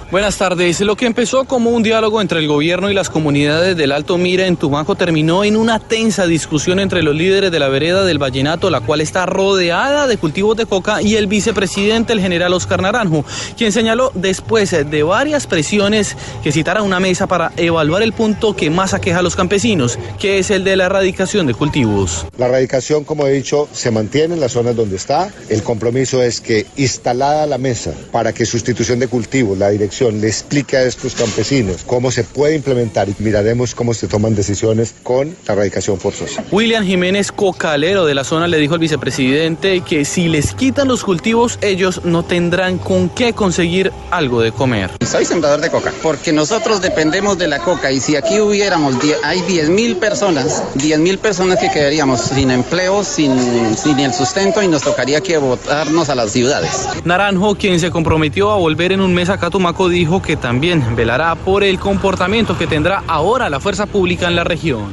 Buenas tardes. Lo que empezó como un diálogo entre el gobierno y las comunidades del Alto Mira en Tumaco terminó en una tensa discusión entre los líderes de la vereda del Vallenato, la cual está rodeada de cultivos de coca, y el vicepresidente, el general Oscar Naranjo, quien señaló después de varias presiones que citara una mesa para evaluar el punto que más aqueja a los campesinos, que es el de la erradicación de cultivos. La erradicación, como he dicho, se mantiene en las zonas donde está. El compromiso es que instalada la mesa para que sustitución de cultivos, la dirección le explique a estos campesinos cómo se puede implementar y miraremos cómo se toman decisiones con la erradicación forzosa. William Jiménez Cocalero de la zona le dijo al vicepresidente que si les quitan los cultivos, ellos no tendrán con qué conseguir algo de comer. Soy sembrador de coca, porque nosotros dependemos de la coca y si aquí hubiéramos, hay 10 mil personas, 10 mil personas que quedaríamos sin empleo, sin, sin el sustento y nos tocaría que botarnos a las ciudades. Naranjo, quien se comprometió a volver en un mes a Catumaco, dijo que también velará por el comportamiento que tendrá ahora la fuerza pública en la región.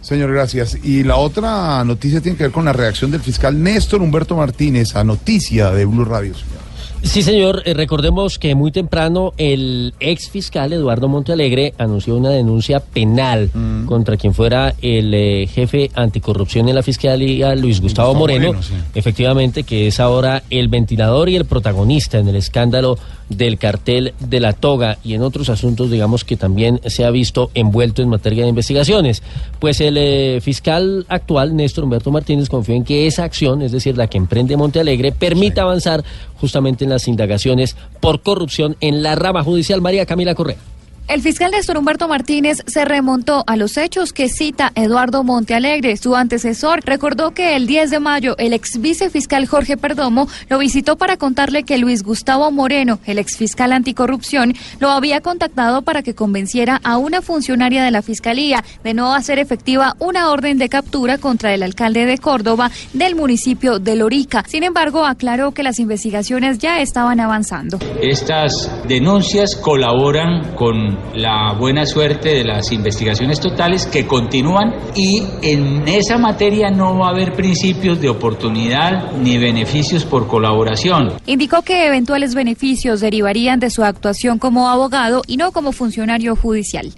Señor, gracias. Y la otra noticia tiene que ver con la reacción del fiscal Néstor Humberto Martínez a noticia de Blue Radio. señor. Sí, señor. Eh, recordemos que muy temprano el ex fiscal Eduardo Montealegre anunció una denuncia penal Mm. contra quien fuera el eh, jefe anticorrupción en la fiscalía, Luis Gustavo, Gustavo Moreno, Moreno, sí. efectivamente, que es ahora el ventilador y el protagonista en el escándalo del cartel de la toga y en otros asuntos, digamos, que también se ha visto envuelto en materia de investigaciones. Pues el eh, fiscal actual, Néstor Humberto Martínez, confió en que esa acción, es decir, la que emprende Montealegre, permita avanzar justamente en las indagaciones por corrupción en la rama judicial. María Camila Correa. El fiscal Néstor Humberto Martínez se remontó a los hechos que cita Eduardo Montealegre. Su antecesor recordó que el 10 de mayo el ex vicefiscal Jorge Perdomo lo visitó para contarle que Luis Gustavo Moreno, el ex fiscal anticorrupción, lo había contactado para que convenciera a una funcionaria de la fiscalía de no hacer efectiva una orden de captura contra el alcalde de Córdoba del municipio de Lorica. Sin embargo, aclaró que las investigaciones ya estaban avanzando. Estas denuncias colaboran con la buena suerte de las investigaciones totales que continúan y en esa materia no va a haber principios de oportunidad ni beneficios por colaboración. Indicó que eventuales beneficios derivarían de su actuación como abogado y no como funcionario judicial.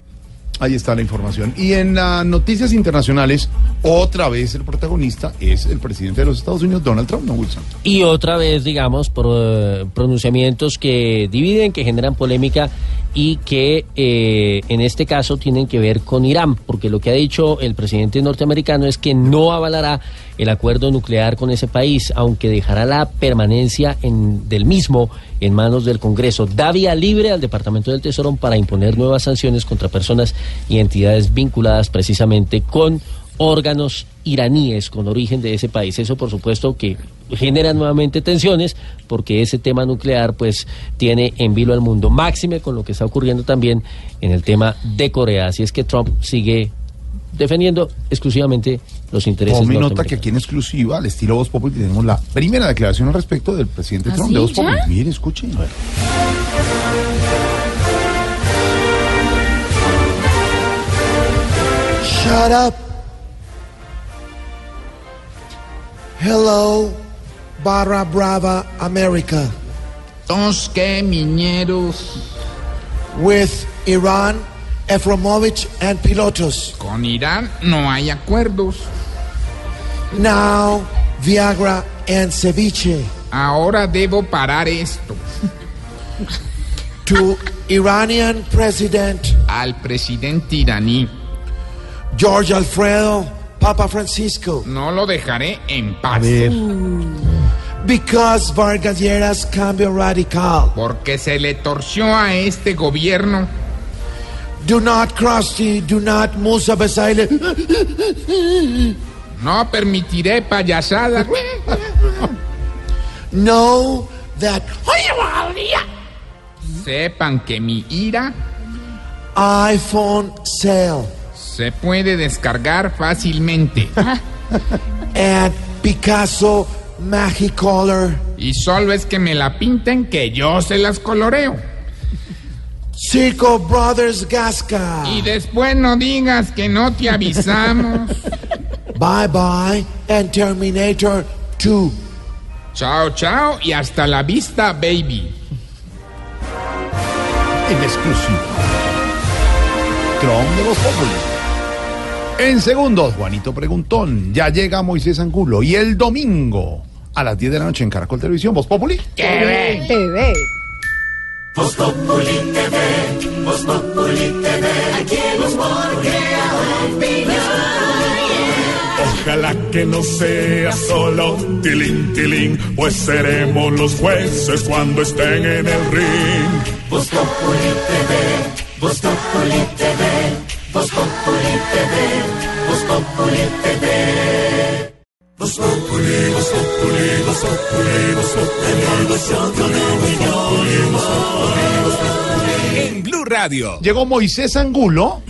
Ahí está la información. Y en las noticias internacionales, otra vez el protagonista es el presidente de los Estados Unidos, Donald Trump, ¿no, Wilson? Y otra vez, digamos, por, eh, pronunciamientos que dividen, que generan polémica y que eh, en este caso tienen que ver con Irán, porque lo que ha dicho el presidente norteamericano es que no avalará el acuerdo nuclear con ese país, aunque dejará la permanencia en- del mismo en manos del Congreso. Da vía libre al Departamento del Tesoro para imponer nuevas sanciones contra personas y entidades vinculadas precisamente con órganos iraníes con origen de ese país. Eso, por supuesto, que genera nuevamente tensiones porque ese tema nuclear pues tiene en vilo al mundo máxime con lo que está ocurriendo también en el tema de Corea. Así es que Trump sigue defendiendo exclusivamente los intereses Tome nota que aquí en exclusiva, al estilo Voz Populi, tenemos la primera declaración al respecto del presidente ¿Ah, Trump sí, de Voz? Populi. Mire, escuchen. Shut up. Hello, barra brava America. Entonces, ¿qué miñeros? With Iran, Efromovich and Pilotos. Con Irán no hay acuerdos. Now, Viagra and Ceviche. Ahora debo parar esto. To Iranian President Al presidente iraní. George Alfredo Papa Francisco. No lo dejaré en paz. Because Vargas Lleras Cambio Radical. Porque se le torció a este gobierno. Do not cross the, do not Musa Besaile. No permitiré payasadas. Know that Sepan que mi ira iPhone sale se puede descargar fácilmente. and Picasso Magicolor. Y solo es que me la pinten que yo se las coloreo. Circo Brothers Gasca. Y después no digas que no te avisamos. Bye bye and Terminator 2. Chao, chao y hasta la vista, baby. en exclusiva. Tron de Voz Populi. En segundos, Juanito Preguntón. Ya llega Moisés Angulo. Y el domingo, a las 10 de la noche en Caracol Televisión, Voz Populi. TV. TV. Voz Populi TV, Voz Populi TV, aquí opinión. Ojalá que no sea solo tilín, tilín, pues seremos los jueces cuando estén en el ring. Voz Populi TV, Voz Populi TV, Voz Populi TV, Voz Populi TV. Voz Populi, Voz Populi, Voz Populi, Voz Populi, Voz Populi, Voz Populi. En Blue Radio. Llegó Moisés Angulo.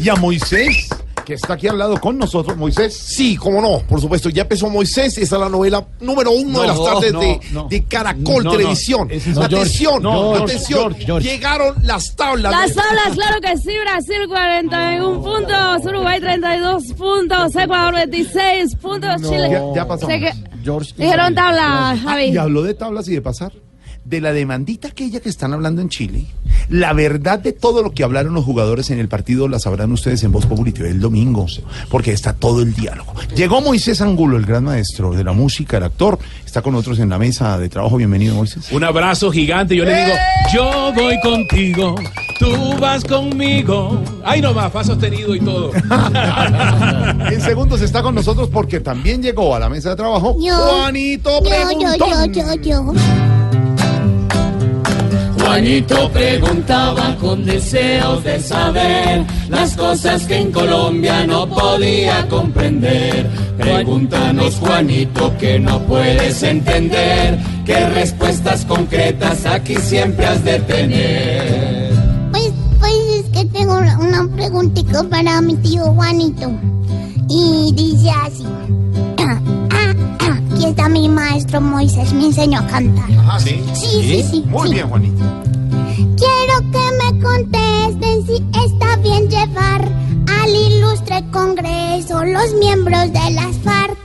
Y a Moisés, que está aquí al lado con nosotros, Moisés. Sí, cómo no, por supuesto. Ya empezó Moisés, esa es la novela número uno de las tardes no, de, no. de Caracol Televisión. atención, George, no, George, atención. George, George. Llegaron las tablas. Las tablas, claro que sí, Brasil 41 puntos, Uruguay 32 puntos, Ecuador 26 puntos, Chile. Ya, ya pasamos. Sé que- George. Dijeron tabla, Javi. Y habló de tablas y de pasar. De la demandita aquella que están hablando en Chile. La verdad de todo lo que hablaron los jugadores en el partido la sabrán ustedes en Voz Populi TV el domingo, porque está todo el diálogo. Llegó Moisés Angulo, el gran maestro de la música, el actor. Está con nosotros en la mesa de trabajo. Bienvenido, Moisés. Un abrazo gigante. Yo le digo, yo voy contigo, tú vas conmigo. Ay, no más, fa sostenido y todo. En segundos está con nosotros porque también llegó a la mesa de trabajo Yo. Juanito Yo, yo, Preguntón. yo, yo, yo. Juanito preguntaba con deseos de saber las cosas que en Colombia no podía comprender. Pregúntanos, Juanito, que no puedes entender, qué respuestas concretas aquí siempre has de tener. Pues, pues es que tengo una, preguntita para mi tío Juanito. Y dice así. Está mi maestro Moisés, me enseñó a cantar. Ah, sí. Sí, sí, sí, Muy sí. bien, Juanito. Quiero que me contesten si está bien llevar al ilustre Congreso los miembros de las FARC.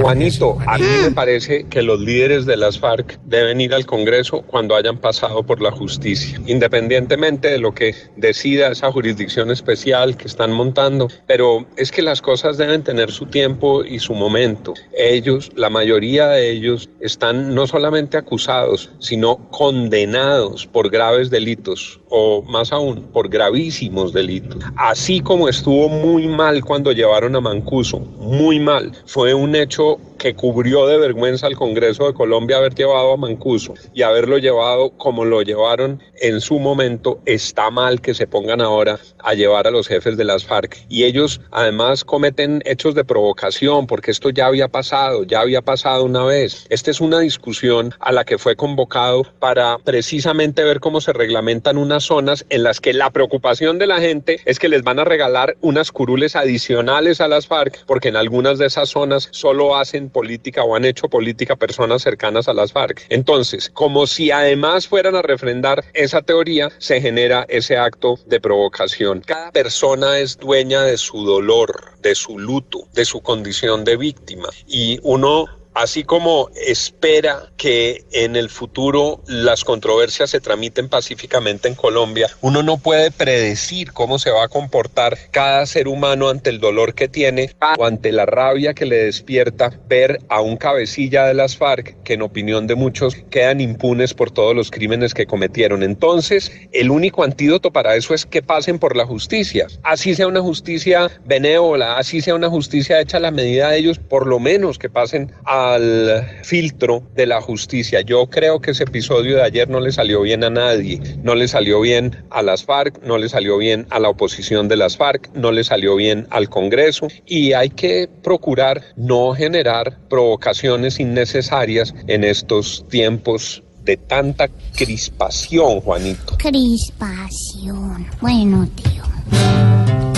Juanito, a mí me parece que los líderes de las FARC deben ir al Congreso cuando hayan pasado por la justicia, independientemente de lo que decida esa jurisdicción especial que están montando. Pero es que las cosas deben tener su tiempo y su momento. Ellos, la mayoría de ellos, están no solamente acusados, sino condenados por graves delitos o más aún por gravísimos delitos. Así como estuvo muy mal cuando llevaron a Mancuso, muy mal. Fue un hecho que cubrió de vergüenza al Congreso de Colombia haber llevado a Mancuso y haberlo llevado como lo llevaron en su momento. Está mal que se pongan ahora a llevar a los jefes de las FARC. Y ellos además cometen hechos de provocación porque esto ya había pasado, ya había pasado una vez. Esta es una discusión a la que fue convocado para precisamente ver cómo se reglamentan unas zonas en las que la preocupación de la gente es que les van a regalar unas curules adicionales a las FARC porque en algunas de esas zonas solo hacen política o han hecho política personas cercanas a las FARC. Entonces, como si además fueran a refrendar esa teoría, se genera ese acto de provocación. Cada persona es dueña de su dolor, de su luto, de su condición de víctima y uno Así como espera que en el futuro las controversias se tramiten pacíficamente en Colombia, uno no puede predecir cómo se va a comportar cada ser humano ante el dolor que tiene o ante la rabia que le despierta ver a un cabecilla de las FARC que en opinión de muchos quedan impunes por todos los crímenes que cometieron. Entonces, el único antídoto para eso es que pasen por la justicia. Así sea una justicia benévola, así sea una justicia hecha a la medida de ellos, por lo menos que pasen al filtro de la justicia. Yo creo que ese episodio de ayer no le salió bien a nadie, no le salió bien a las FARC, no le salió bien a la oposición de las FARC, no le salió bien al Congreso y hay que procurar no generar provocaciones innecesarias en estos tiempos de tanta crispación, Juanito. Crispación. Bueno, tío.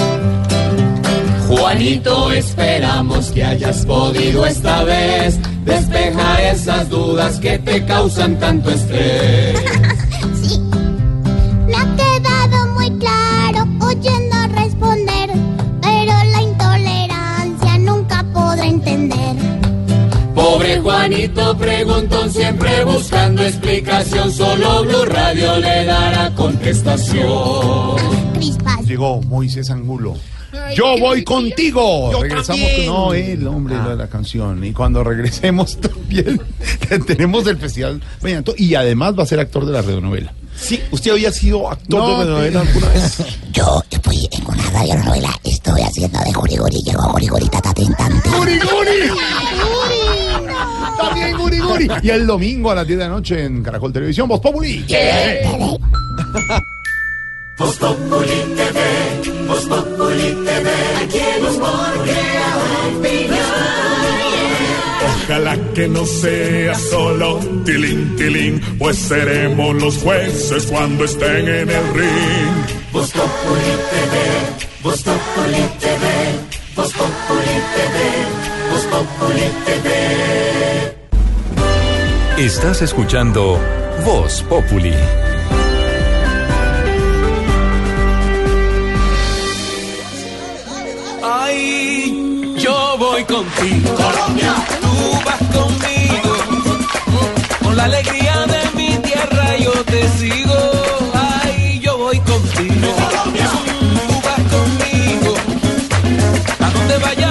Juanito, esperamos que hayas podido esta vez despejar esas dudas que te causan tanto estrés. Me ha quedado muy claro oyendo responder, pero la intolerancia nunca podré entender. Pobre Pobre Juanito preguntón, siempre buscando explicación. Solo Blue Radio le dará contestación. Llegó Moisés Angulo. Yo voy contigo. Yo Regresamos. también. No, el hombre Ah. de la canción. Y cuando regresemos también tenemos el festival y además va a ser actor de la radionovela. Sí, ¿usted había sido actor No, de novela te- alguna vez? Yo estoy en una radionovela, estoy haciendo de Guriguri, llegó Guriguri tatatentante. ¡Guri, guri! También Guri, guri. Y el domingo a las 10 de la noche en Caracol Televisión, Voz Populi. Voz Populi TV, Voz Populi TV, aquí crea opinión. Ojalá que no sea solo tilín, tilín, pues seremos los jueces cuando estén en el ring. Voz Populi TV, Voz Populi TV, Voz Populi TV, Voz Populi TV. Estás escuchando Voz Populi. Voy contigo. Colombia. Tú vas conmigo. Con la alegría de mi tierra yo te sigo. Ay, yo voy contigo. Colombia. Tú vas conmigo. A donde vaya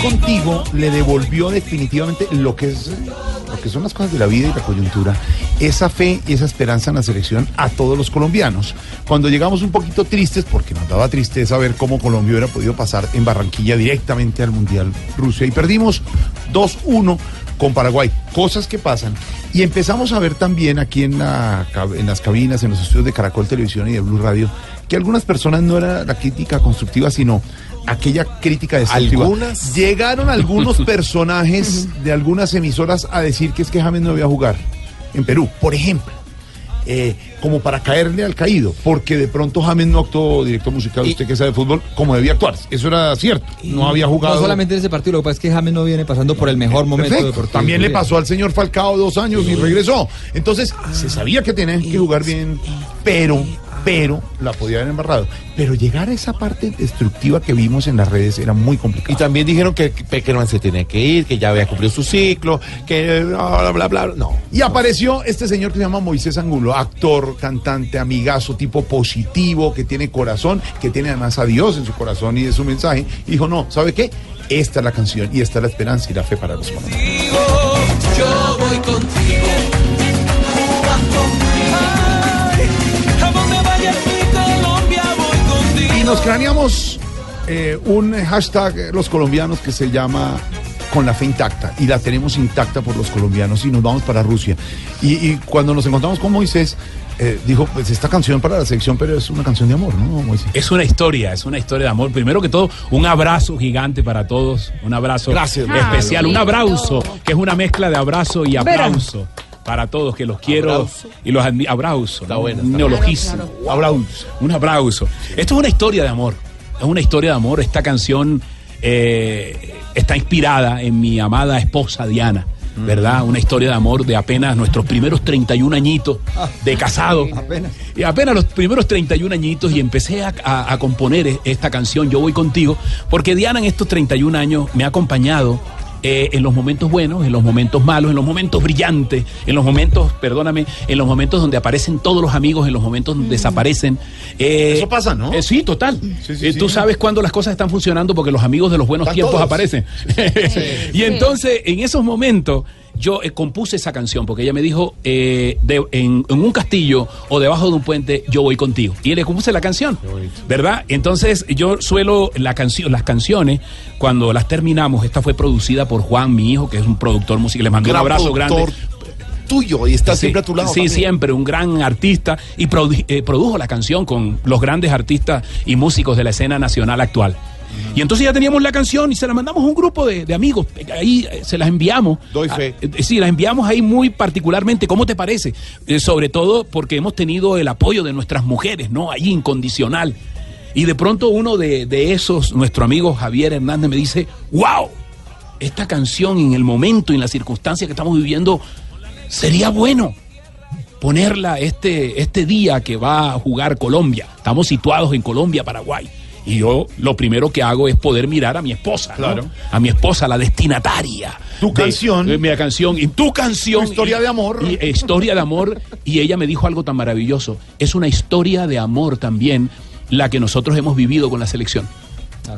contigo le devolvió definitivamente lo que es lo que son las cosas de la vida y la coyuntura, esa fe y esa esperanza en la selección a todos los colombianos. Cuando llegamos un poquito tristes, porque nos daba tristeza ver cómo Colombia hubiera podido pasar en Barranquilla directamente al Mundial Rusia y perdimos 2-1 con Paraguay, cosas que pasan. Y empezamos a ver también aquí en, las cabinas, en los estudios de Caracol Televisión y de Blue Radio, que algunas personas no era la crítica constructiva, sino aquella crítica destructiva. ¿Algunas? Llegaron algunos personajes de algunas emisoras a decir que es que James no iba a jugar en Perú, por ejemplo. eh, como para caerle al caído, porque de pronto James no actuó director musical, usted que sabe de fútbol, como debía actuar. Eso era cierto. No había jugado. No solamente en ese partido, lo que pasa es que James no viene pasando por el mejor momento Perfecto. deportivo. También le pasó al señor Falcao dos años y regresó. Entonces, se sabía que tenía que jugar bien, pero, pero la podía haber embarrado. Pero llegar a esa parte destructiva que vimos en las redes era muy complicado. Y también dijeron que Peckerman se tenía que ir, que ya había cumplido su ciclo, que bla, bla, bla, bla. No. Y apareció este señor que se llama Moisés Angulo, actor, cantante, amigazo, tipo positivo, que tiene corazón, que tiene además a Dios en su corazón y de su mensaje. Y dijo, no, ¿sabe qué? Esta es la canción y esta es la esperanza y la fe para los colombianos. Yo voy contigo. Tú nos craneamos eh, un hashtag eh, los colombianos que se llama con la fe intacta y la tenemos intacta por los colombianos y nos vamos para Rusia. Y, y cuando nos encontramos con Moisés, eh, dijo, pues esta canción para la selección, pero es una canción de amor, ¿no, Moisés? Es una historia, es una historia de amor. Primero que todo, un abrazo gigante para todos, un abrazo Gracias, especial, un abrazo, que es una mezcla de abrazo y aplauso para todos, que los quiero y los abrazo. Está ¿no? buena, un está neologismo, abrazo, un abrazo. Esto es una historia de amor, es una historia de amor. Esta canción eh, está inspirada en mi amada esposa Diana. ¿Verdad? Una historia de amor de apenas nuestros primeros 31 añitos de casado. Apenas. Y apenas los primeros 31 añitos y empecé a, a- a componer e- esta canción, Yo voy contigo, porque Diana en estos 31 años me ha acompañado eh, en los momentos buenos, en los momentos malos, en los momentos brillantes, en los momentos, perdóname, en los momentos donde aparecen todos los amigos, en los momentos donde desaparecen. Eh, Eso pasa, ¿no? eh, sí, total. Sí, sí, Eh, sí. Tú sabes cuando las cosas están funcionando porque los amigos de los buenos Están tiempos todos. aparecen. y entonces, en esos momentos, yo eh, compuse esa canción porque ella me dijo, eh, de- en, en un castillo o debajo de un puente, yo voy contigo. Y le compuse la canción, ¿verdad? Entonces yo suelo la canción, las canciones, cuando las terminamos, esta fue producida por Juan, mi hijo, que es un productor musical, le mando un abrazo productor grande. tuyo y está Sí, siempre a tu lado. Sí, también. siempre, un gran artista y produ- eh, produjo la canción con los grandes artistas y músicos de la escena nacional actual. Y entonces ya teníamos la canción y se la mandamos a un grupo de, de amigos. Ahí eh, se las enviamos. Doy fe. Ah, eh, sí, las enviamos ahí muy particularmente. ¿Cómo te parece? Eh, sobre todo porque hemos tenido el apoyo de nuestras mujeres, ¿no? Ahí incondicional. Y de pronto uno de, de esos, nuestro amigo Javier Hernández, me dice, wow, esta canción en el momento, en la circunstancia que estamos viviendo, sería bueno ponerla este, este día que va a jugar Colombia. Estamos situados en Colombia, Paraguay. Y yo lo primero que hago es poder mirar a mi esposa, ¿no? Claro. A mi esposa, la destinataria. Tu de- canción. de mi canción. Y tu canción. Tu historia y- de amor. y, historia de amor. Y ella me dijo algo tan maravilloso. Es una historia de amor también la que nosotros hemos vivido con la selección.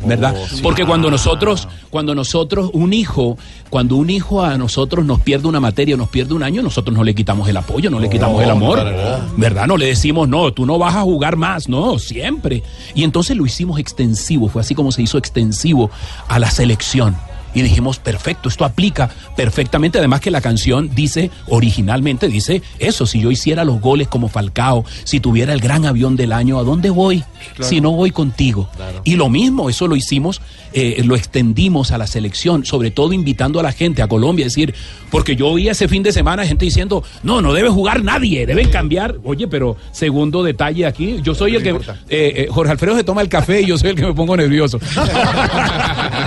¿Verdad? Oh, sí. Porque cuando nosotros, cuando nosotros, un hijo, cuando un hijo a nosotros nos pierde una materia, nos pierde un año, nosotros no le quitamos el apoyo, no le quitamos el amor. nada. ¿Verdad? No le decimos, no, tú no vas a jugar más, no, siempre. Y entonces lo hicimos extensivo, fue así como se hizo extensivo a la selección. Y dijimos, perfecto, esto aplica perfectamente. Además que la canción dice, originalmente dice eso, si yo hiciera los goles como Falcao, si tuviera el gran avión del año, ¿a dónde voy? Claro. Si no voy contigo. Y lo mismo, eso lo hicimos, eh, lo extendimos a la selección, sobre todo invitando a la gente, a Colombia, a decir, porque yo oí ese fin de semana gente diciendo, no, no debe jugar nadie, deben cambiar. Oye, pero segundo detalle aquí, yo soy el que, eh, eh, Jorge Alfredo se toma el café y yo soy el que me pongo nervioso.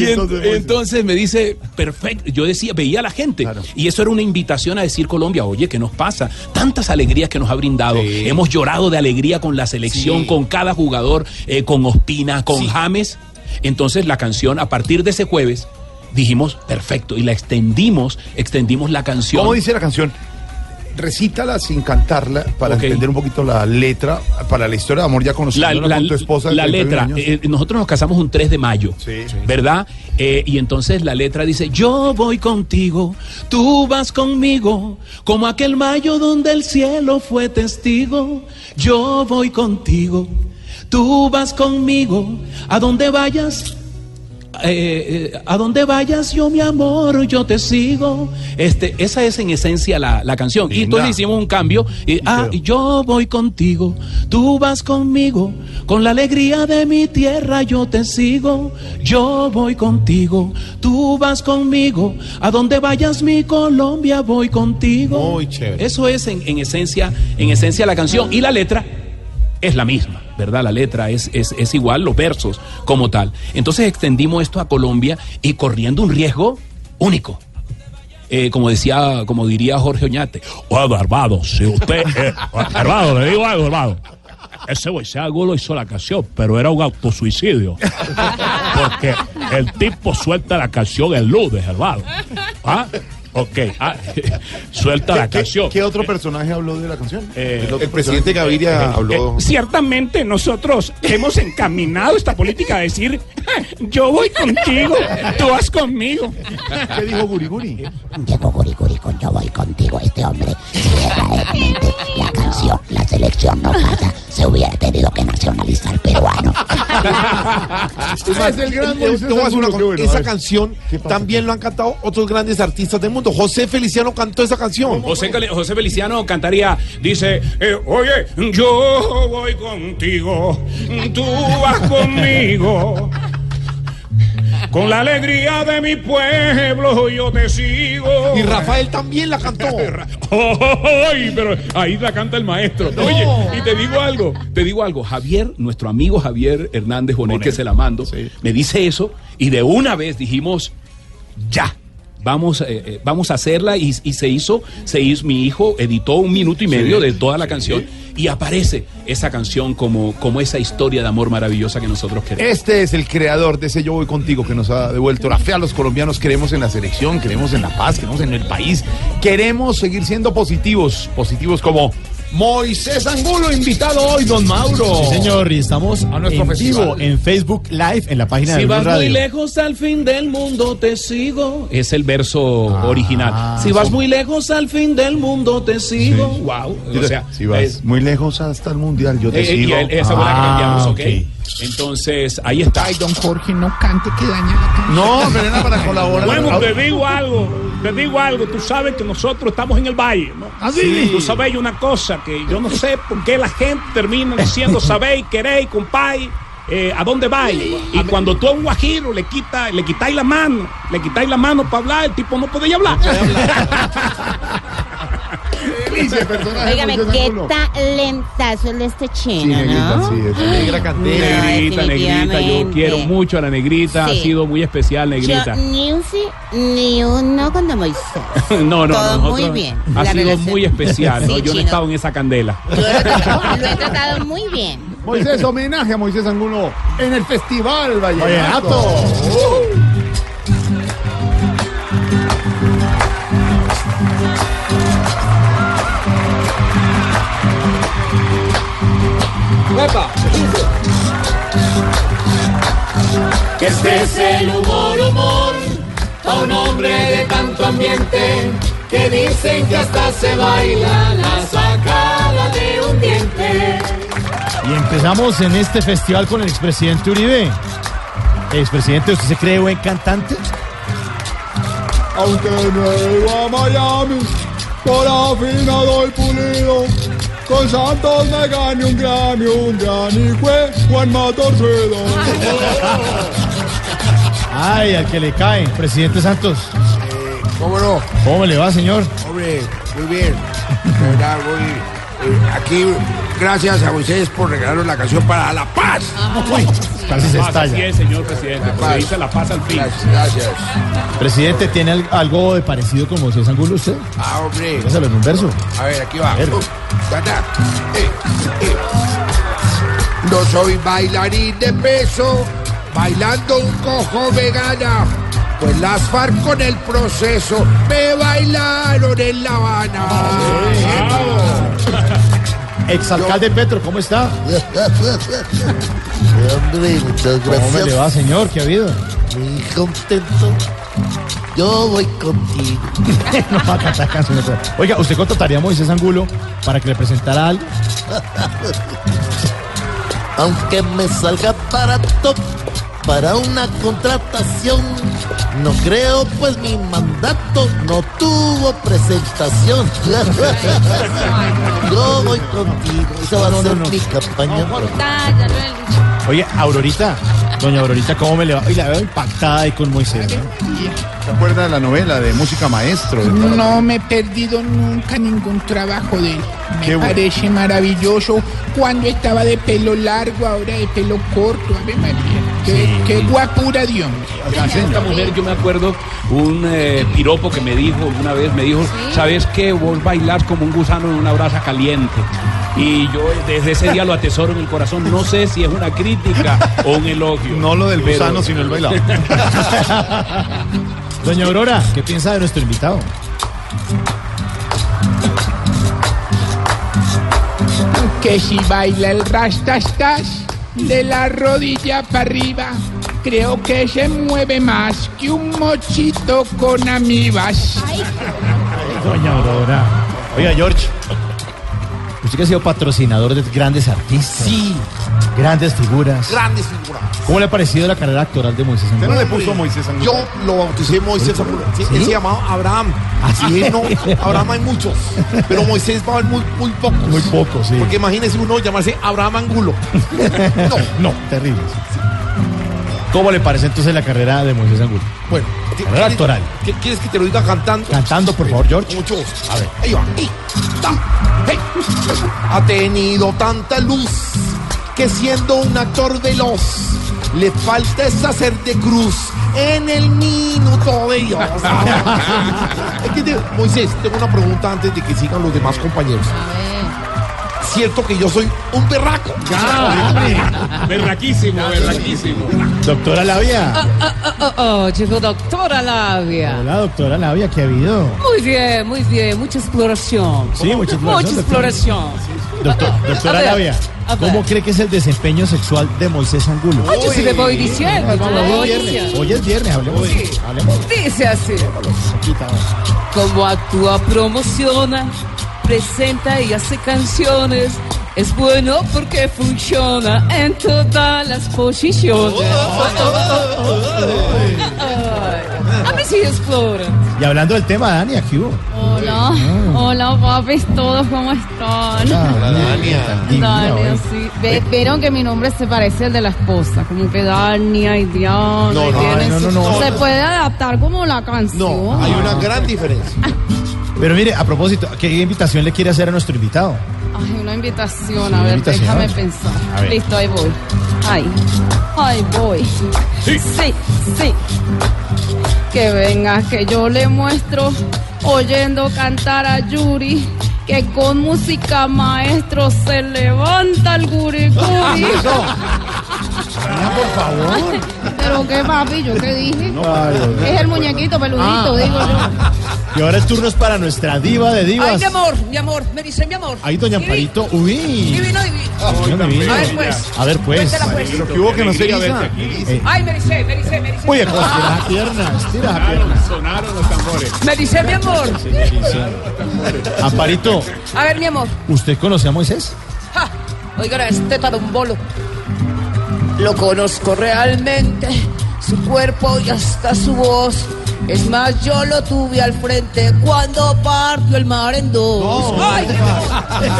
Y en- entonces, me dice, perfecto. Yo decía, veía a la gente. Y eso era una invitación a decir Colombia, oye, ¿qué nos pasa? Tantas alegrías que nos ha brindado. Hemos llorado de alegría con la selección, Sí. con cada jugador, eh, con Ospina, con James. Entonces la canción, a partir de ese jueves, dijimos, perfecto. Y la extendimos, extendimos la canción. ¿Cómo dice la canción? Recítala sin cantarla para entender un poquito la letra, para la historia de amor ya conocida con tu esposa. la 31 letra, eh, nosotros nos casamos un 3 de mayo, ¿verdad? Eh, y entonces la letra dice, yo voy contigo, tú vas conmigo, como aquel mayo donde el cielo fue testigo, yo voy contigo, tú vas conmigo, a donde vayas. Eh, eh, a donde vayas yo mi amor yo te sigo. Este esa es en esencia la, la canción. Y entonces hicimos un cambio y, ah, yo voy contigo. Tú vas conmigo. Con la alegría de mi tierra yo te sigo. Yo voy contigo. Tú vas conmigo. A donde vayas mi Colombia voy contigo. Muy chévere. eso es en, en esencia en esencia la canción. Y la letra es la misma, ¿verdad? La letra es, es, es igual, los versos como tal. Entonces extendimos esto a Colombia y corriendo un riesgo único. Eh, como decía, como diría Jorge Oñate, oiga, hermano, si usted, eh, hermano, le digo algo. Ese se lo hizo la canción, pero era un autosuicidio. Porque el tipo suelta la canción el lunes, hermano. ¿Ah? Ok, ah, suelta la ¿Qué- canción. ¿Qué otro personaje habló de la canción? Eh, el presidente? Gaviria habló. Eh, ciertamente nosotros hemos encaminado esta política a decir, yo voy contigo, tú vas conmigo. ¿Qué dijo Guriguri? Diego Guriguri con Yo voy contigo, este hombre, la la selección no pasa, se hubiera tenido que nacionalizar peruano. Es el gran Moisés una bueno, Esa canción también lo han cantado otros grandes artistas del mundo. José Feliciano cantó esa canción. José, José Feliciano cantaría, dice, eh, oye, yo voy contigo, tú vas conmigo. Con la alegría de mi pueblo yo te sigo. Y Rafael también la cantó. ¡Ay! Pero ahí la canta el maestro. Oye, y te digo algo, te digo algo. Javier, nuestro amigo Javier Hernández Bonet, que se la mando, me dice eso y de una vez dijimos, ya. Vamos, eh, eh, vamos a hacerla y, y se hizo, se hizo, mi hijo editó un minuto y medio de toda la canción y aparece esa canción como, como esa historia de amor maravillosa que nosotros queremos. Este es el creador de ese Yo Voy Contigo que nos ha devuelto la fe a los colombianos. Queremos en la selección, queremos en la paz, queremos en el país. Queremos seguir siendo positivos, positivos como Moisés Angulo, invitado hoy, don Mauro. Sí, señor, y estamos A nuestro en festival. vivo en Facebook Live en la página Si de Blue vas muy Radio. lejos al fin del mundo te sigo. Es el verso Ah, original. Si vas muy lejos al fin del mundo te sigo. Wow. O sea, si vas es- muy lejos hasta el mundial, yo te eh, sigo. y el- esa fue la que Ah, cambiamos, ¿ok? ok. Entonces, ahí está. Ay, don Jorge, no cante que daña la canción. No, pero era para colaborar. Bueno, te digo algo, te digo algo, tú sabes que nosotros estamos en el valle, ¿no? ¿Ah, sí? Tú sabes una cosa, que yo no sé por qué la gente termina diciendo sabéis, queréis, compáis, eh, a dónde vais. Y cuando tú a un guajiro le quita, le quitáis la mano, le quitáis la mano para hablar, el tipo no puede hablar. Personaje. Moisés qué talentazo el este chino, Sí, negrita, ¿no? sí, es negra cantera. Negrita, negrita, yo quiero mucho a la negrita, Sí. ha sido muy especial, negrita. Yo ni un sí, ni un no con don Moisés. No, no, Todo nosotros- muy bien. Ha sido relación- muy especial, ¿no? Sí, Yo no he estado en esa candela. Lo he tratado muy bien. Moisés, homenaje a Moisés Angulo en el Festival Vallenato. Vallenato. Este es el humor, humor, a un hombre de tanto ambiente, que dicen que hasta se baila la sacada de un diente. Y empezamos en este festival con el expresidente Uribe. Expresidente, ¿usted se cree buen cantante? Aunque no he ido a Miami, por afinado y pulido, con Santos me gané un Grammy, un Grammy fue Juan Matorcedo. Ay, al que le cae, presidente Santos. ¿Cómo no? ¿Cómo le va, señor? Hombre, muy bien. De verdad, muy, eh, aquí, gracias a ustedes por regalarnos la canción para la paz. Uy, casi se La paz, estalla. así es, señor presidente. La porque paz. dice la paz al fin. Gracias, gracias. Presidente, ¿tiene al- algo de parecido con Moisés Angulo usted? Ah, hombre. Dígaselo en un verso. A ver, aquí va. Uh. Eh, eh. No soy bailarín de peso, bailando un cojo vegana. Pues las FARC con el proceso me bailaron en La Habana. Exalcalde Petro, ¿cómo está? Hombre, muchas ¿Cómo me le va, señor? ¿Qué ha habido? Muy contento. Yo voy contigo. no va a cantar canciones. Oiga, ¿usted contrataría a Moisés Angulo para que le presentara algo? Aunque me salga barato para una contratación, no creo pues mi mandato no tuvo presentación. Yo voy contigo. Esa va a ser mi campaña. Oye, Aurorita, doña Aurorita, ¿cómo me le va? Oye, la veo impactada ahí con Moisés. ¿no? ¿Se acuerda de la novela de música maestro? No me he perdido nunca ningún trabajo de él. Me Qué bueno. parece maravilloso cuando estaba de pelo largo, ahora de pelo corto. Ave María. Qué, Sí. qué guapura Dios. Esta mujer, yo me acuerdo un eh, piropo que me dijo una vez, me dijo, ¿sabes qué? Vos bailás como un gusano en una brasa caliente. Y yo desde ese día lo atesoro en el corazón. No sé si es una crítica o un elogio. No lo del Pero- gusano, sino el bailado. Doña Aurora, ¿qué piensa de nuestro invitado? Que si baila el rastastas de la rodilla para arriba, creo que se mueve más que un mochito con amibas. Doña Aurora. Oiga, George. Usted que ha sido patrocinador de grandes artistas. Sí. Grandes figuras. Grandes figuras. ¿Cómo le ha parecido la carrera actoral de Moisés Angulo? ¿Usted no le puso Moisés Angulo? Yo lo bauticé Moisés Angulo. Sí, ¿Sí? Él se llamaba Abraham. Así es, no. Abraham hay muchos. Pero Moisés va a haber muy, muy pocos. Muy poco, sí. Porque imagínese uno llamarse Abraham Angulo. No, no, terrible. ¿Cómo le parece entonces la carrera de Moisés Angulo? Bueno, ¿qué- Carrera actoral. qué- ¿Quieres que te lo diga cantando? Cantando, por favor, George. Mucho gusto. A ver. Ahí va. Hey. Ha tenido tanta luz que siendo un actor veloz le falta es hacer de cruz en el minuto de Dios. Es que te- Moisés, tengo una pregunta antes de que sigan los demás compañeros. siento que yo soy un berraco. Berraquísimo, berraquísimo. Doctora Labia. Ah, ah, ah, ah, llegó doctora Labia. Hola, doctora Labia, ¿qué ha habido? Muy bien, muy bien, mucha exploración. Sí, mucha exploración, Mucha exploración. Doctor- doctora a ver, Labia, a ver. ¿cómo cree que es el desempeño sexual de Moisés Angulo? Ay, yo sí le voy diciendo, Hoy es viernes, hoy es viernes, hablemos. hablemos. Dice así. Como actúa, promociona, presenta y hace canciones. Es bueno porque funciona en todas las posiciones. Ay, A mí sí explora. Y hablando del tema, Dani, aquí hubo. Hola, hola papis, todos, ¿cómo están? Dania. Dania, sí. Ve- Vieron que mi nombre se parece al de la esposa, como que Dania y Diana. No, no, no, no, no. Se puede adaptar como la canción. No, hay una gran diferencia. Pero mire, a propósito, ¿qué invitación le quiere hacer a nuestro invitado? Ay, una invitación, Sí, a ver, invitación. déjame pensar. Ver. Listo, ahí voy. Ahí. Ahí voy. Sí, sí, sí. Que venga, que yo le muestro oyendo cantar a Yuri. Que con música maestro se levanta el guri guri. por favor. Pero qué papi, ¿yo qué dije? Ay. Es el muñequito peludito, Ah. digo yo. Y ahora el turno es para nuestra diva de Ay, divas. mi amor, mi amor, me dice mi amor. Ahí, doña Amparito. Uy. Divino, divino. Divino, divino. A ver, pues. A ver, pues. Pues. Pero que hubo que no se eriza. Eh, Ay, me dice, me dice, me dice. Uy, estira la pierna, estira la pierna. Sonaron los tambores. Me dice mi amor. Amparito, A ver, mi amor. ¿usted conoce a Moisés? Ja, Oigan a este tarumbolo. Lo conozco realmente. Su cuerpo y hasta su voz. Es más, yo lo tuve al frente cuando partió el mar en dos. Ay,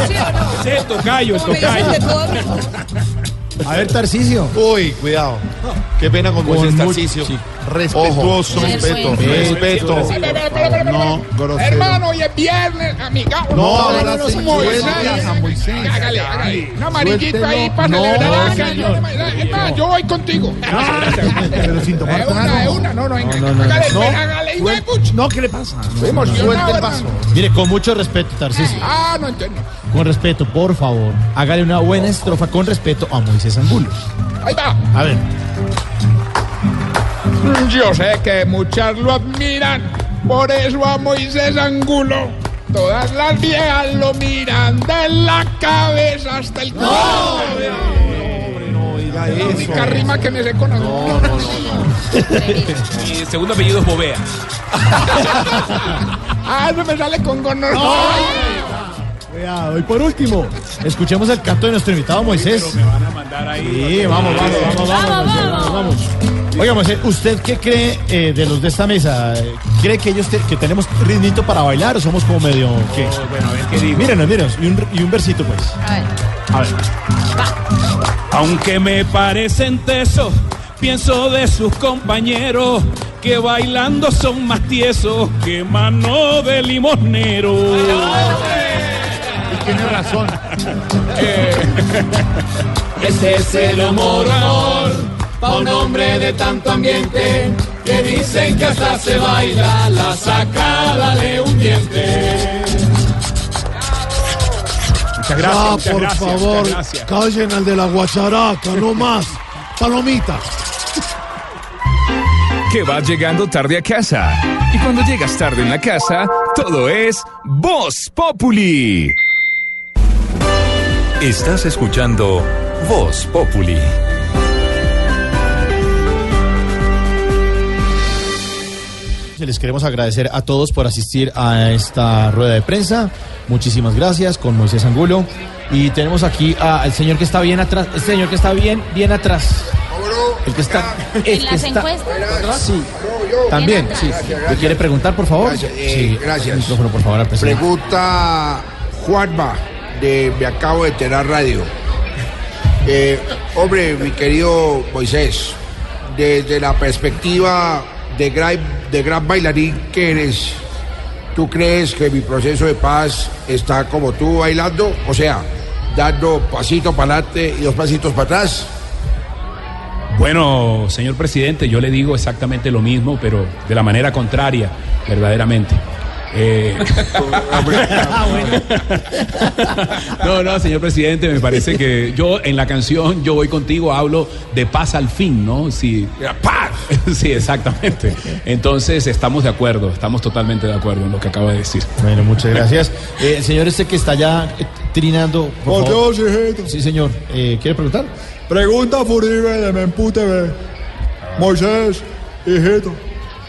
¿sí o no? Sí, tocayo. A ver, Tarcicio. Uy, cuidado. Qué pena con Moisés mu- Tarcicio. sí. Respetuoso, Ojo. respeto, respeto. No, grosero. Hermano, hoy es viernes, amiga. No, suelte a Moisés. Hágale, hágale. Un amarillito Suéltelo. ahí para No, celebrar. Es más, yo voy contigo. Pero sin tomar Es una, una. No, no, no, no, Hágale, no. hágale. No, ¿qué le pasa? Suelte el paso. Mire, con mucho respeto, Tarcicio. Ah, no entiendo. Con respeto, por favor. Hágale una buena estrofa con respeto a Moisés Angulo. Ahí va. A ver. Yo sé que muchas lo admiran, por eso a Moisés Angulo. Todas las viejas lo miran de la cabeza hasta el cuello. Diga La única rima que me sé con Angulo. Mi segundo apellido es Bovea. Ah, eso me sale con gonorrea. Cuidado. Y por último, escuchemos el canto de nuestro invitado Moisés. Me van a mandar ahí. Sí, vamos, vamos, vamos, vamos, Vamos, Moisés, vamos. vamos, vamos. Oiga, Moisés, ¿usted qué cree eh, de los de esta mesa? ¿Cree que ellos te- que tenemos ritmito para bailar o somos como medio qué? Bueno, a ver qué digo. Mírenos, mírenos, y un, y un versito pues. A ver. A ver. Aunque me parecen tesos, pienso de sus compañeros que bailando son más tiesos que mano de limosnero. Tiene razón. Ese es el humor, amor, pa' un hombre de tanto ambiente, que dicen que hasta se baila la sacada de un diente. Muchas gracias. Ah, muchas por gracias, favor, gracias. callen al de la guacharaca, no más. Palomita. que vas llegando tarde a casa. Y cuando llegas tarde en la casa, todo es Voz Populi. Estás escuchando Voz Populi. Les queremos agradecer a todos por asistir a esta rueda de prensa. Muchísimas gracias con Moisés Angulo. Y tenemos aquí al señor que está bien atrás. El señor que está bien, bien atrás. El que está. el ¿En que las está- encuestas? Sí. También, sí. ¿Le quiere preguntar, por favor? Gracias, eh, sí. gracias. Micrófono, por favor, al presidente. Pregunta Juanma, Me Acabo de Enterar Radio. Eh, hombre, mi querido Moisés, desde la perspectiva de gran, de gran bailarín que eres, ¿tú crees que mi proceso de paz está como tú bailando? O sea, dando pasito para adelante y dos pasitos para atrás. Bueno, señor presidente, yo le digo exactamente lo mismo, pero de la manera contraria, verdaderamente. Eh, no, no, señor presidente, me parece que yo en la canción Yo voy contigo hablo de paz al fin, ¿no? Sí, paz. Sí, exactamente. Entonces estamos de acuerdo, estamos totalmente de acuerdo en lo que acaba de decir. Bueno, muchas gracias. Eh, el señor este que está ya eh, trinando. por favor. Sí, señor. Eh, ¿Quiere preguntar? Pregunta Furibe de Mempu TV. Moisés, hijito,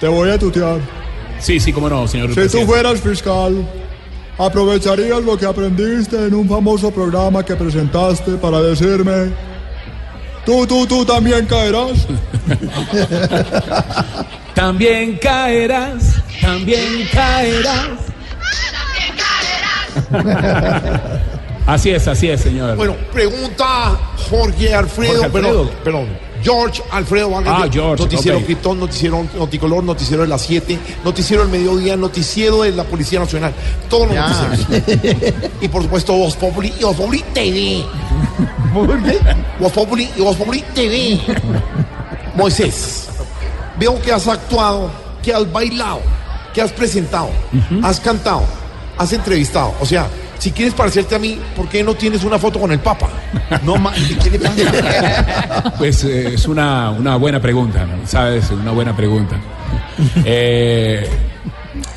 te voy a tutear. Sí, sí, cómo no, señor Si tú fueras fiscal, ¿aprovecharías lo que aprendiste en un famoso programa que presentaste para decirme, tú, tú, tú también caerás? También caerás, también caerás. Así es, así es, señor. Bueno, pregunta Jorge Alfredo, Jorge Alfredo. perdón, perdón, George Alfredo Vargas. Ah, George, Noticiero ok. Criptón, Noticiero Noticolor, Noticiero de las 7, Noticiero del Mediodía, Noticiero de la Policía Nacional. Todos los Ya. noticieros. y por supuesto, Voz Populi y Voz Populi TV. ¿Por qué? Voz Populi y Voz Populi TV. Moisés, veo que has actuado, que has bailado, que has presentado, has cantado, has entrevistado. O sea, si quieres parecerte a mí, ¿por qué no tienes una foto con el Papa? No, ¿qué le pasa? Pues eh, es una, una buena pregunta, ¿no? ¿sabes? Una buena pregunta. Eh,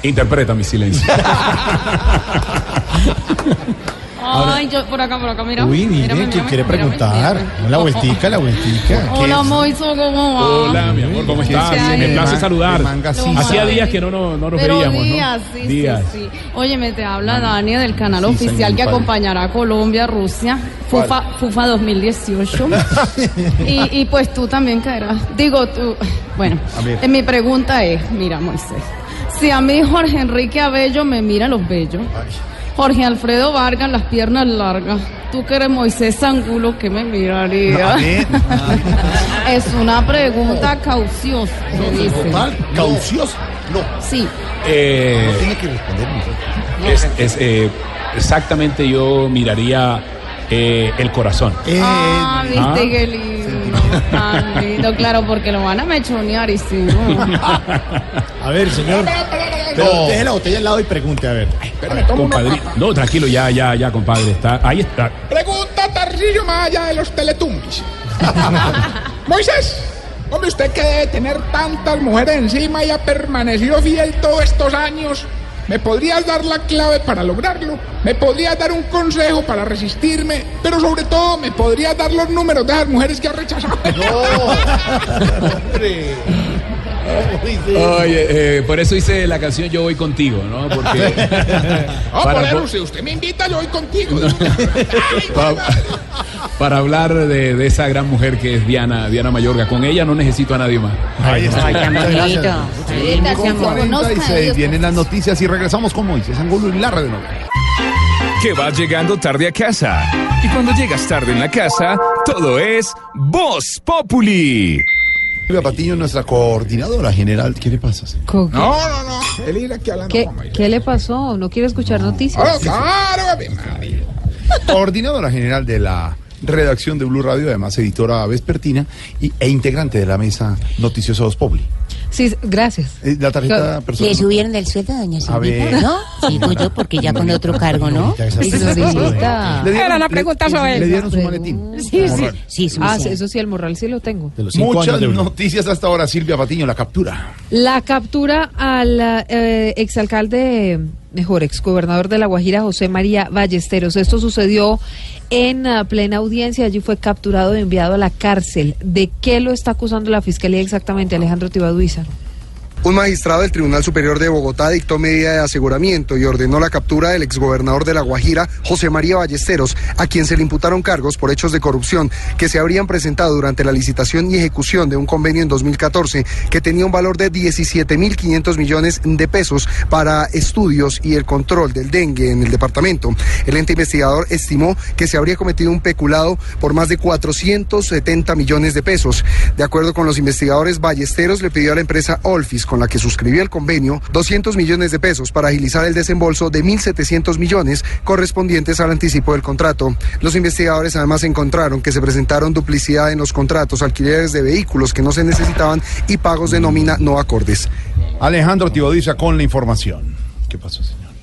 interpreta mi silencio. Ay, yo por acá, por acá, mira. Uy, mírame, que mírame, quiere preguntar. mírame. La vueltica, la vueltica. Hola, Moiso, ¿cómo va? Hola, mi amor, ¿cómo estás? Me place saludar. Hacía días que no, no, no nos Pero veíamos, días, ¿no? sí, días. sí, sí. Oye, me te habla Dani del canal Sí, oficial señor, que ¿cuál? acompañará a Colombia, Rusia, FUFA, FUFA 2018. y, y pues tú también caerás. Digo tú, bueno, eh, mi pregunta es, mira Moisés, si a mí Jorge Enrique Abello me mira los bellos, Jorge Alfredo Vargas las piernas largas, tú que eres Moisés Angulo, ¿qué me miraría? Es una pregunta cauciosa, me dice. Caucioso. No. Sí. Eh, Tiene que responder. es, es, eh, exactamente yo miraría eh, el corazón. Ah, viste Ah. qué lindo. Tan lindo, claro, porque lo van a mechonear y sí. ¿no? A ver, señor. Pero No. deje la botella al lado y pregunte, a ver. Compadre, no, tranquilo, ya, ya, ya, compadre. Está, ahí está. Pregunta Tarcillo más allá de los teletumbis. Moisés, hombre, usted que debe tener tantas mujeres encima y ha permanecido fiel todos estos años. ¿Me podrías dar la clave para lograrlo? ¿Me podrías dar un consejo para resistirme? Pero sobre todo, ¿me podrías dar los números de las mujeres que ha rechazado? Hombre. Oye, eh, por eso hice la canción Yo voy contigo, ¿no? Porque. No, para, por si usted me invita, yo voy contigo. pa- para hablar de, de esa gran mujer que es Diana, Diana Mayorga. Con ella no necesito a nadie más. Ahí está. Ay, qué bonito. Sí, gracias, amor. 46, vienen las noticias y regresamos con Moisés Angulo y la red de novela. Que vas llegando tarde a casa. Y cuando llegas tarde en la casa, todo es Voz Populi. Silvia Patiño, nuestra coordinadora general. ¿Qué le pasa? No, no, no. Él ir aquí hablando ¿Qué, con. ¿Qué le pasó? ¿No quiere escuchar Ah, noticias? claro, Ave María. Coordinadora general de la redacción de Blue Radio, además editora vespertina y, e integrante de la mesa noticiosa Populi. Sí, gracias. Eh, La tarjeta personal. ¿Le subieron el sueldo, doña A ver. Silvita? ¿No? Sigo yo porque ya con otro cargo, ¿no? Señorita. Le dieron- Era la le- pregunta sobre Le dieron su maletín. Sí, sí. Ah, eso sí, el morral sí lo tengo. De los cinco Muchas noticias hasta ahora, Silvia Patiño, la captura. La captura al eh, exalcalde, mejor, exgobernador de La Guajira, José María Ballesteros. Esto sucedió en ah, plena audiencia. Allí fue capturado y enviado a la cárcel. ¿De qué lo está acusando la fiscalía exactamente, Alejandro Tibaduiza? Un magistrado del Tribunal Superior de Bogotá dictó medida de aseguramiento y ordenó la captura del exgobernador de La Guajira, José María Ballesteros, a quien se le imputaron cargos por hechos de corrupción que se habrían presentado durante la licitación y ejecución de un convenio en 2014 que tenía un valor de 17.500 millones de pesos para estudios y el control del dengue en el departamento. El ente investigador estimó que se habría cometido un peculado por más de 470 millones de pesos. De acuerdo con los investigadores, Ballesteros le pidió a la empresa Olfis, con la que suscribió el convenio, 200 millones de pesos para agilizar el desembolso de 1.700 millones correspondientes al anticipo del contrato. Los investigadores además encontraron que se presentaron duplicidad en los contratos, alquileres de vehículos que no se necesitaban y pagos de nómina no acordes. Alejandro Tibodiza con la información. ¿Qué pasó, señor?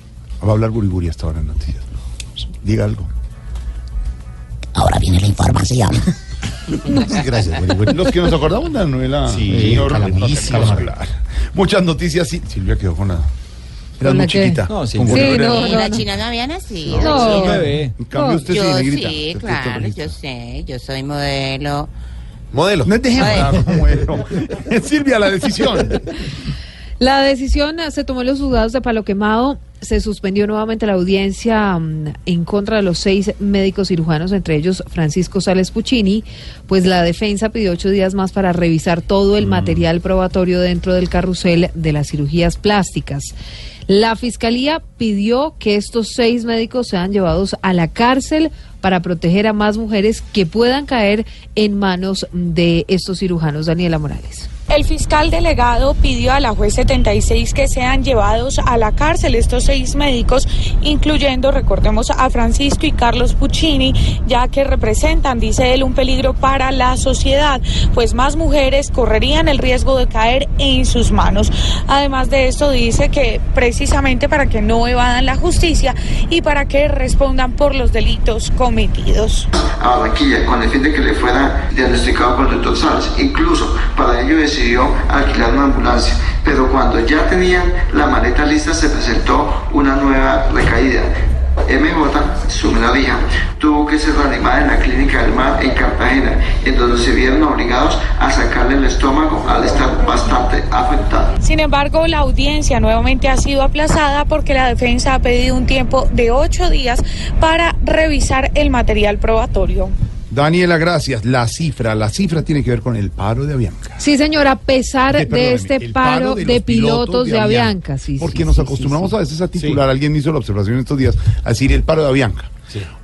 Va a hablar Buriburi hasta ahora en noticias. Diga algo. Ahora viene la información. Gracias, Buriburi. Los que nos acordamos de la novela. Sí, señor. Muchas noticias. Sí, Silvia quedó con la. Era ¿Con muy chiquita. No, sí. Con Sí, no, la china no había nacido. No. Sí. bebé. En cambio, usted sí, yo negrita. sí, Usted claro, yo sé, yo soy modelo. Modelo. No dejemos modelo. Silvia, la decisión. La decisión eh, se tomó en los juzgados de Palo Quemado. Se suspendió nuevamente la audiencia mm, en contra de los seis médicos cirujanos, entre ellos Francisco Sales Puccini, pues la defensa pidió ocho días más para revisar todo el material probatorio dentro del carrusel de las cirugías plásticas. La fiscalía pidió que estos seis médicos sean llevados a la cárcel para proteger a más mujeres que puedan caer en manos de estos cirujanos. Daniela Morales. El fiscal delegado pidió a la juez 76 que sean llevados a la cárcel estos seis médicos, incluyendo, recordemos, a Francisco y Carlos Puccini, ya que representan, dice él, un peligro para la sociedad, pues más mujeres correrían el riesgo de caer en sus manos. Además de esto, dice que precisamente para que no evadan la justicia y para que respondan por los delitos cometidos. a Barranquilla con el fin de que le fuera diagnosticado Sales. Incluso para ello decidió alquilar una ambulancia, pero cuando ya tenían la maleta lista se presentó una nueva recaída. MJ, su menor tuvo que ser reanimada en la clínica del mar en Cartagena, en donde se vieron obligados a sacarle el estómago al estar bastante afectada. Sin embargo, la audiencia nuevamente ha sido aplazada porque la defensa ha pedido un tiempo de ocho días para revisar el material probatorio. Daniela, gracias. La cifra, la cifra tiene que ver con el paro de Avianca. Sí, señor, a pesar Eh, de este paro, de pilotos de Avianca. sí, Porque sí, nos sí, acostumbramos sí, a veces a titular, alguien hizo la observación estos días, a decir el paro de Avianca.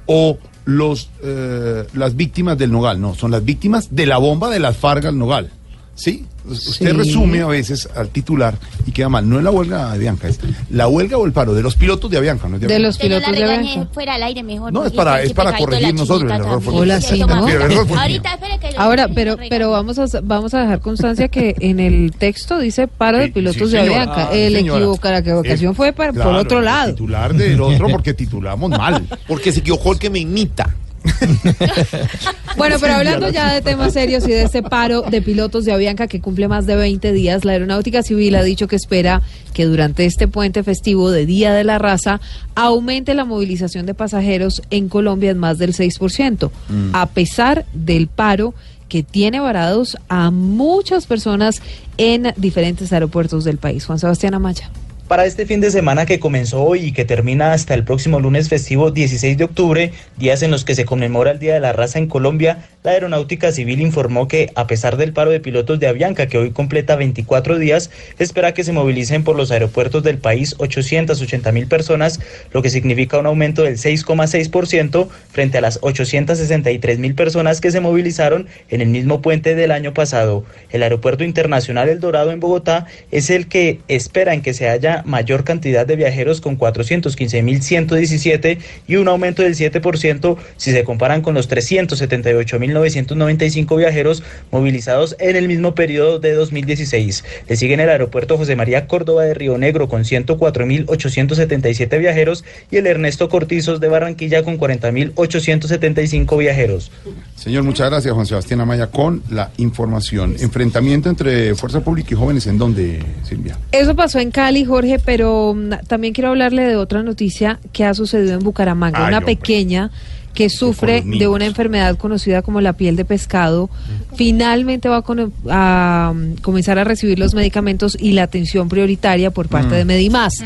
O los, eh, las víctimas del Nogal. No, son las víctimas de la bomba de las Fargas Nogal. ¿Sí? Usted Sí. resume a veces al titular y queda mal. No es la huelga de Avianca, es la huelga o el paro de los pilotos de Avianca. No es de De los pilotos de Avianca. fuera al aire mejor. No, es para- es para corregir nosotros, el error. Hola. El error. Ahorita, espere que Ahora, pero, pero vamos a vamos a dejar constancia que en el texto dice paro de pilotos sí, de señora. Avianca. Ah, el señora. equivoca, la equivocación Es- fue para- por otro el lado. Titular del otro porque titulamos mal. Porque se equivocó el que me imita. Bueno, pero hablando ya de temas serios y de este paro de pilotos de Avianca que cumple más de 20 días, la Aeronáutica Civil ha dicho que espera que durante este puente festivo de Día de la Raza aumente la movilización de pasajeros en Colombia en más del 6%, Mm. a pesar del paro que tiene varados a muchas personas en diferentes aeropuertos del país. Juan Sebastián Amaya. Para este fin de semana que comenzó hoy y que termina hasta el próximo lunes festivo 16 de octubre, días en los que se conmemora el Día de la Raza en Colombia, la Aeronáutica Civil informó que, a pesar del paro de pilotos de Avianca, que hoy completa 24 días, espera que se movilicen por los aeropuertos del país 880 mil personas, lo que significa un aumento del 6,6% frente a las 863 mil personas que se movilizaron en el mismo puente del año pasado. El Aeropuerto Internacional El Dorado en Bogotá es el que espera en que se haya mayor cantidad de viajeros con 415.117 y un aumento del 7% si se comparan con los 378.995 viajeros movilizados en el mismo periodo de 2016. Le siguen el aeropuerto José María Córdoba de Río Negro con 104.877 viajeros y el Ernesto Cortizos de Barranquilla con 40.875 viajeros. Señor, muchas gracias, Juan Sebastián Amaya, con la información. Enfrentamiento entre Fuerza Pública y jóvenes, ¿en dónde, Silvia? Eso pasó en Cali, Jorge, pero mm, también quiero hablarle de otra noticia que ha sucedido en Bucaramanga. Ay, una hombre. pequeña que sufre de una enfermedad conocida como la piel de pescado, finalmente va a, mm, comenzar a recibir los medicamentos y la atención prioritaria por parte Mm. de Medimás.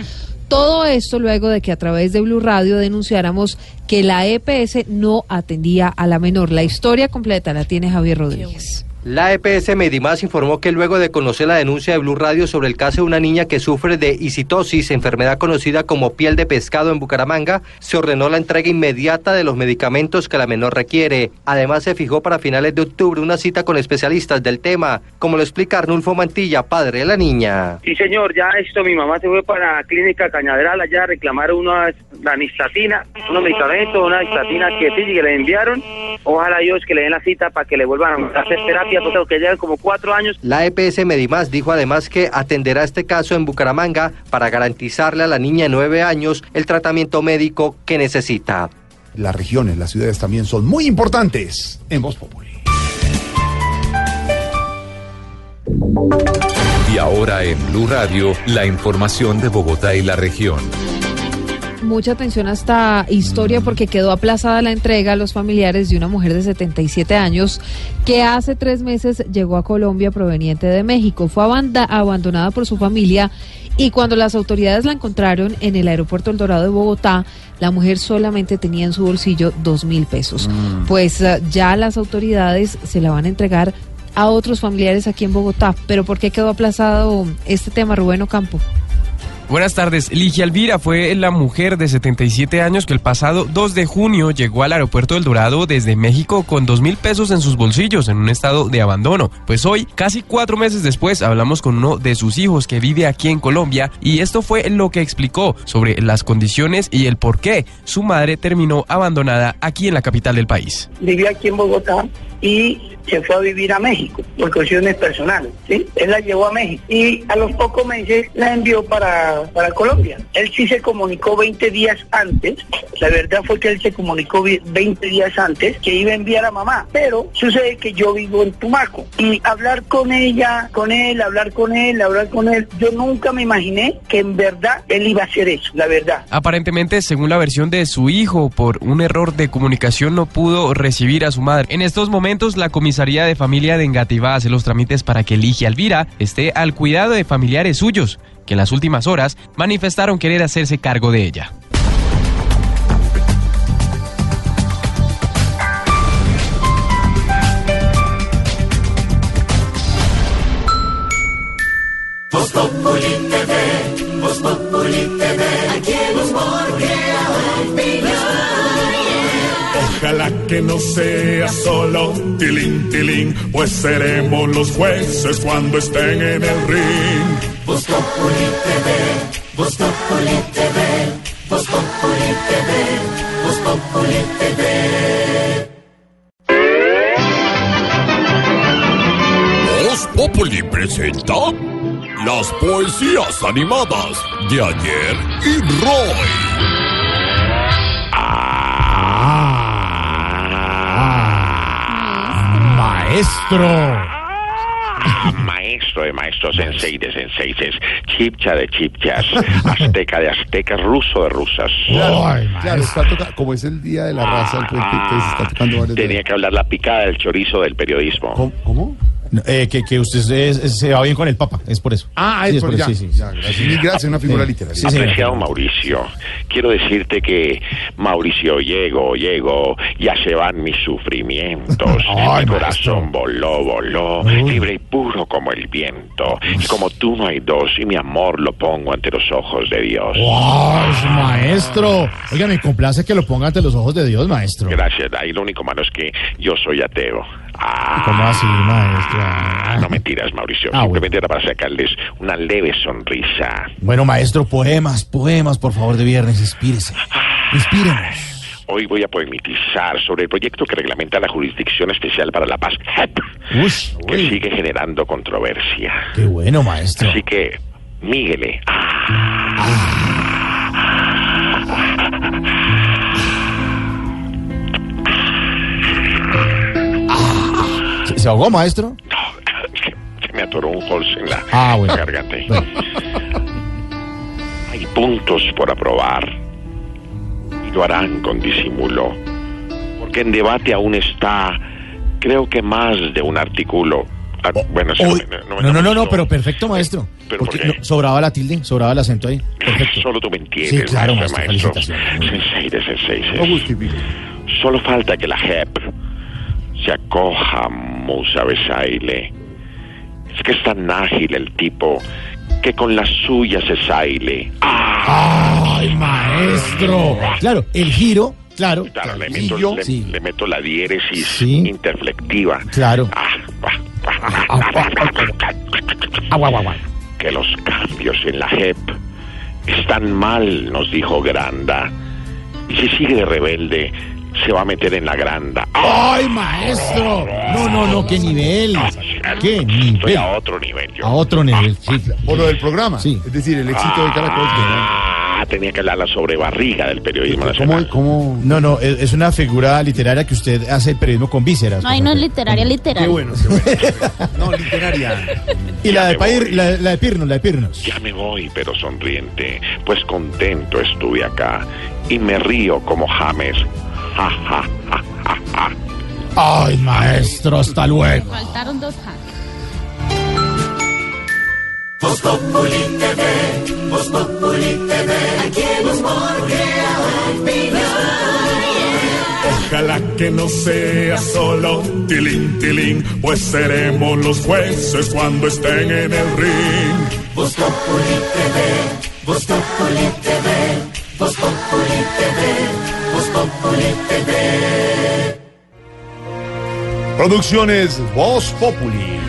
Todo esto luego de que a través de Blue Radio denunciáramos que la EPS no atendía a la menor. La historia completa la tiene Javier Rodríguez. La EPS Medimás informó que luego de conocer la denuncia de Blue Radio sobre el caso de una niña que sufre de isitosis, enfermedad conocida como piel de pescado en Bucaramanga, se ordenó la entrega inmediata de los medicamentos que la menor requiere. Además, se fijó para finales de octubre una cita con especialistas del tema, como lo explica Arnulfo Mantilla, padre de la niña. Sí, señor, ya esto, mi mamá se fue para la clínica Cañaderal allá a reclamar una anistatina, unos medicamentos, una anistatina que sí, que le enviaron Ojalá Dios que le den la cita para que le vuelvan a hacer terapia, porque llevan como cuatro años. La EPS Medimás dijo además que atenderá este caso en Bucaramanga para garantizarle a la niña de nueve años el tratamiento médico que necesita. Las regiones, las ciudades también son muy importantes en Voz Populi. Y ahora en Blue Radio, la información de Bogotá y la región. Mucha atención a esta historia porque quedó aplazada la entrega a los familiares de una mujer de 77 años que hace tres meses llegó a Colombia proveniente de México. Fue abandonada por su familia y cuando las autoridades la encontraron en el aeropuerto El Dorado de Bogotá, la mujer solamente tenía en su bolsillo dos mil pesos. Pues eh, ya las autoridades se la van a entregar a otros familiares aquí en Bogotá. Pero ¿por qué quedó aplazado este tema, Rubén Ocampo? Buenas tardes. Ligia Alvira fue la mujer de 77 años que el pasado 2 de junio llegó al aeropuerto del Dorado desde México con dos mil pesos en sus bolsillos en un estado de abandono. Pues hoy, casi cuatro meses después, hablamos con uno de sus hijos que vive aquí en Colombia y esto fue lo que explicó sobre las condiciones y el por qué su madre terminó abandonada aquí en la capital del país. vivía aquí en Bogotá y se fue a vivir a México por cuestiones personales, ¿sí? Él la llevó a México y a los pocos meses la envió para, para Colombia. Él sí se comunicó 20 días antes, la verdad fue que él se comunicó vi- 20 días antes que iba a enviar a mamá, pero sucede que yo vivo en Tumaco y hablar con ella, con él, hablar con él, hablar con él, yo nunca me imaginé que en verdad él iba a hacer eso, la verdad. Aparentemente, según la versión de su hijo, por un error de comunicación no pudo recibir a su madre. En estos momentos, la comisaría de familia de Engativá hace los trámites para que Ligia Alvira esté al cuidado de familiares suyos, que en las últimas horas manifestaron querer hacerse cargo de ella. Que no sea solo tilín, tilín, pues seremos los jueces cuando estén en el ring. Voz Populi TV, Voz Populi TV, Voz Populi TV, Voz Populi TV. Voz Populi presenta las poesías animadas de ayer y Roy. Maestro. Maestro de maestros, sensei de senseises, chipcha de chipchas, azteca de aztecas, ruso de rusas. Claro, claro, está toca- como es el día de la raza, el puente, entonces está tocando varios Tenía que hablar la picada del chorizo del periodismo. ¿Cómo? No, eh, que, que usted es- se va bien con el Papa, es por eso. Ah, Sí, es por eso, ya. sí, sí, ya, gracias. Mil gracias, una figura literaria. Apreciado Mauricio, quiero decirte que Mauricio llego, llego, ya se van mis sufrimientos. Ay, Mi corazón voló, voló, libre y puro como el viento. Y como tú no hay dos, y mi amor lo pongo ante los ojos de Dios. ¡Ay, maestro! Oiga, me complace que lo ponga ante los ojos de Dios, maestro. Gracias, ahí lo único malo es que yo soy ateo. Ah, ¿Cómo así, maestro? Ah. no mentiras, Mauricio. Ah, Simplemente era para sacarles una leve sonrisa. Bueno, maestro, poemas, poemas, por favor, de viernes, inspírese. Inspírenos. Hoy voy a poemitizar sobre el proyecto que reglamenta la Jurisdicción Especial para la Paz, JEP, Ush, que sigue generando controversia. qué bueno, maestro. Así que, míguele. ¿Se, se ahogó, maestro? Se me atoró un holz en la Ah, bueno. garganta. Hay puntos por aprobar y lo harán con disimulo, porque en debate aún está, creo que más de un artículo. Ah, bueno, sí, Hoy- no, No, no, no, no, pero perfecto, maestro. ¿Pero Porque por no, sobraba la tilde, sobraba el acento ahí. Perfecto. Solo tú me entiendes, Sí, claro, maestro, maestro. Sensei de. No justifique. Solo falta que la JEP se acoja, Musa Besaile. Es que es tan ágil el tipo que con la suya se saile. ¡Ay, maestro! Claro, el giro, claro. Claro, le meto, giro, le, sí. le meto la diéresis Sí. interflectiva. Claro. Que los cambios en la JEP están mal, nos dijo Granda. Y si sigue de rebelde, se va a meter en la granda. ¡Ay, maestro! No, no, no, qué nivel. ¿Qué Estoy nivel? a otro nivel yo. A otro nivel, sí. Por lo del programa. Sí. Es decir, el éxito de Caracol. Ah, tenía que hablar la sobrebarriga del periodismo nacional. ¿Cómo, cómo? No, no, es una figura literaria que usted hace el periodismo con vísceras. Ay, no es literaria, literaria. Qué bueno, qué bueno. No, literaria. Y la de Pair, la, la de Pirnos, la de Pirnos. Ya me voy, pero sonriente, pues contento estuve acá y me río como James. Ja, ja, ja, ja, ja. Ay, maestro, hasta luego. Faltaron dos ja. Voz Populi TV, Voz Populi TV, aquí en Humor. Ojalá que no sea solo tilín, tilín, pues seremos los jueces cuando estén en el ring. Voz Populi TV, Voz Populi TV, Voz Populi TV, Voz Populi TV. Producciones Voz Populi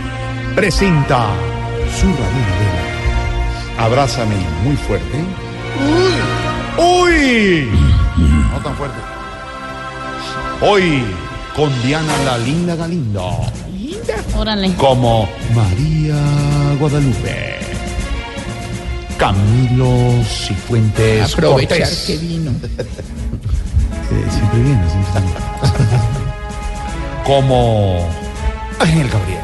presenta su radionovela Abrázame muy fuerte. ¡Uy! ¡Uy! No tan fuerte. Hoy con Diana la Linda Galindo Órale. como María Guadalupe. Camilo Cifuentes Aprovechar Cortés. que vino. Eh, siempre viene, siempre está. Como Ángel Gabriel.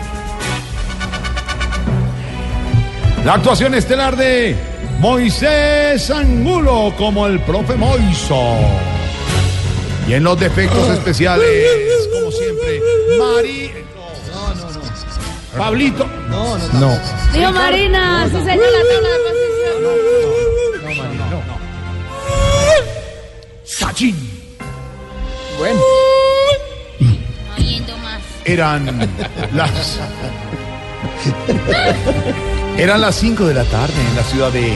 La actuación estelar de Moisés Angulo como el profe Moiso. Y en los defectos especiales, como siempre, Mari. No, no, no. Pablito. No, no, no. Dijo Marina, su señor la tabla de posición. No, Marina, no. Sachin. Bueno. Yendo más. Eran las. Eran las 5 de la tarde en la ciudad de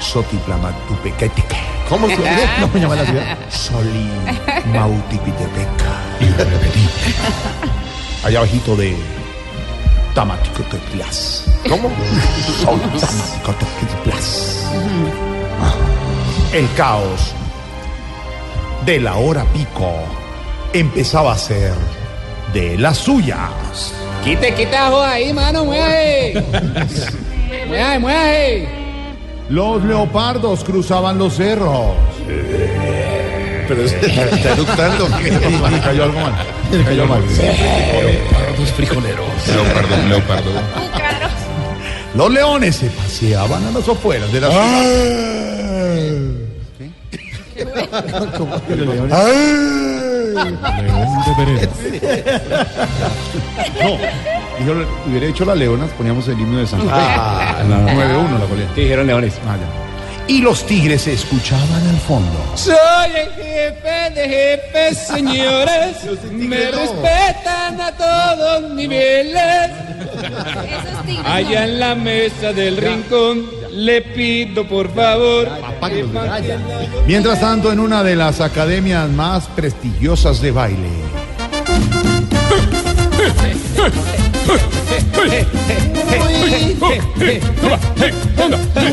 Xotitlamacupequeteque. ¿Cómo se llama? ¿Cómo se llama la ciudad? Soli Mautipitepeca. Allá abajito de Tamaticoteplas. ¿Cómo? Tamaticoteplas. El caos de la hora pico empezaba a ser de las suyas. Quite, quita joda ahí, mano, mueve. Mueve, mueve. Los leopardos cruzaban los cerros. Pero está eructando. Me cayó algo mal. Me cayó mal. Leopardos frijoleros. Leopardo, leopardo. Los leones se paseaban a las afueras de la ciudad. No, yo hubiera hecho las leonas, poníamos el himno de Santa Fe. Ah, no. 9-1 la colina. Dijeron leones. Ah, ya. Y los tigres se escuchaban al fondo. Soy el jefe de jefes, señores. Me respetan a todos niveles. Allá en la mesa del rincón, le pido por favor. que Mientras tanto, en una de las academias más prestigiosas de baile.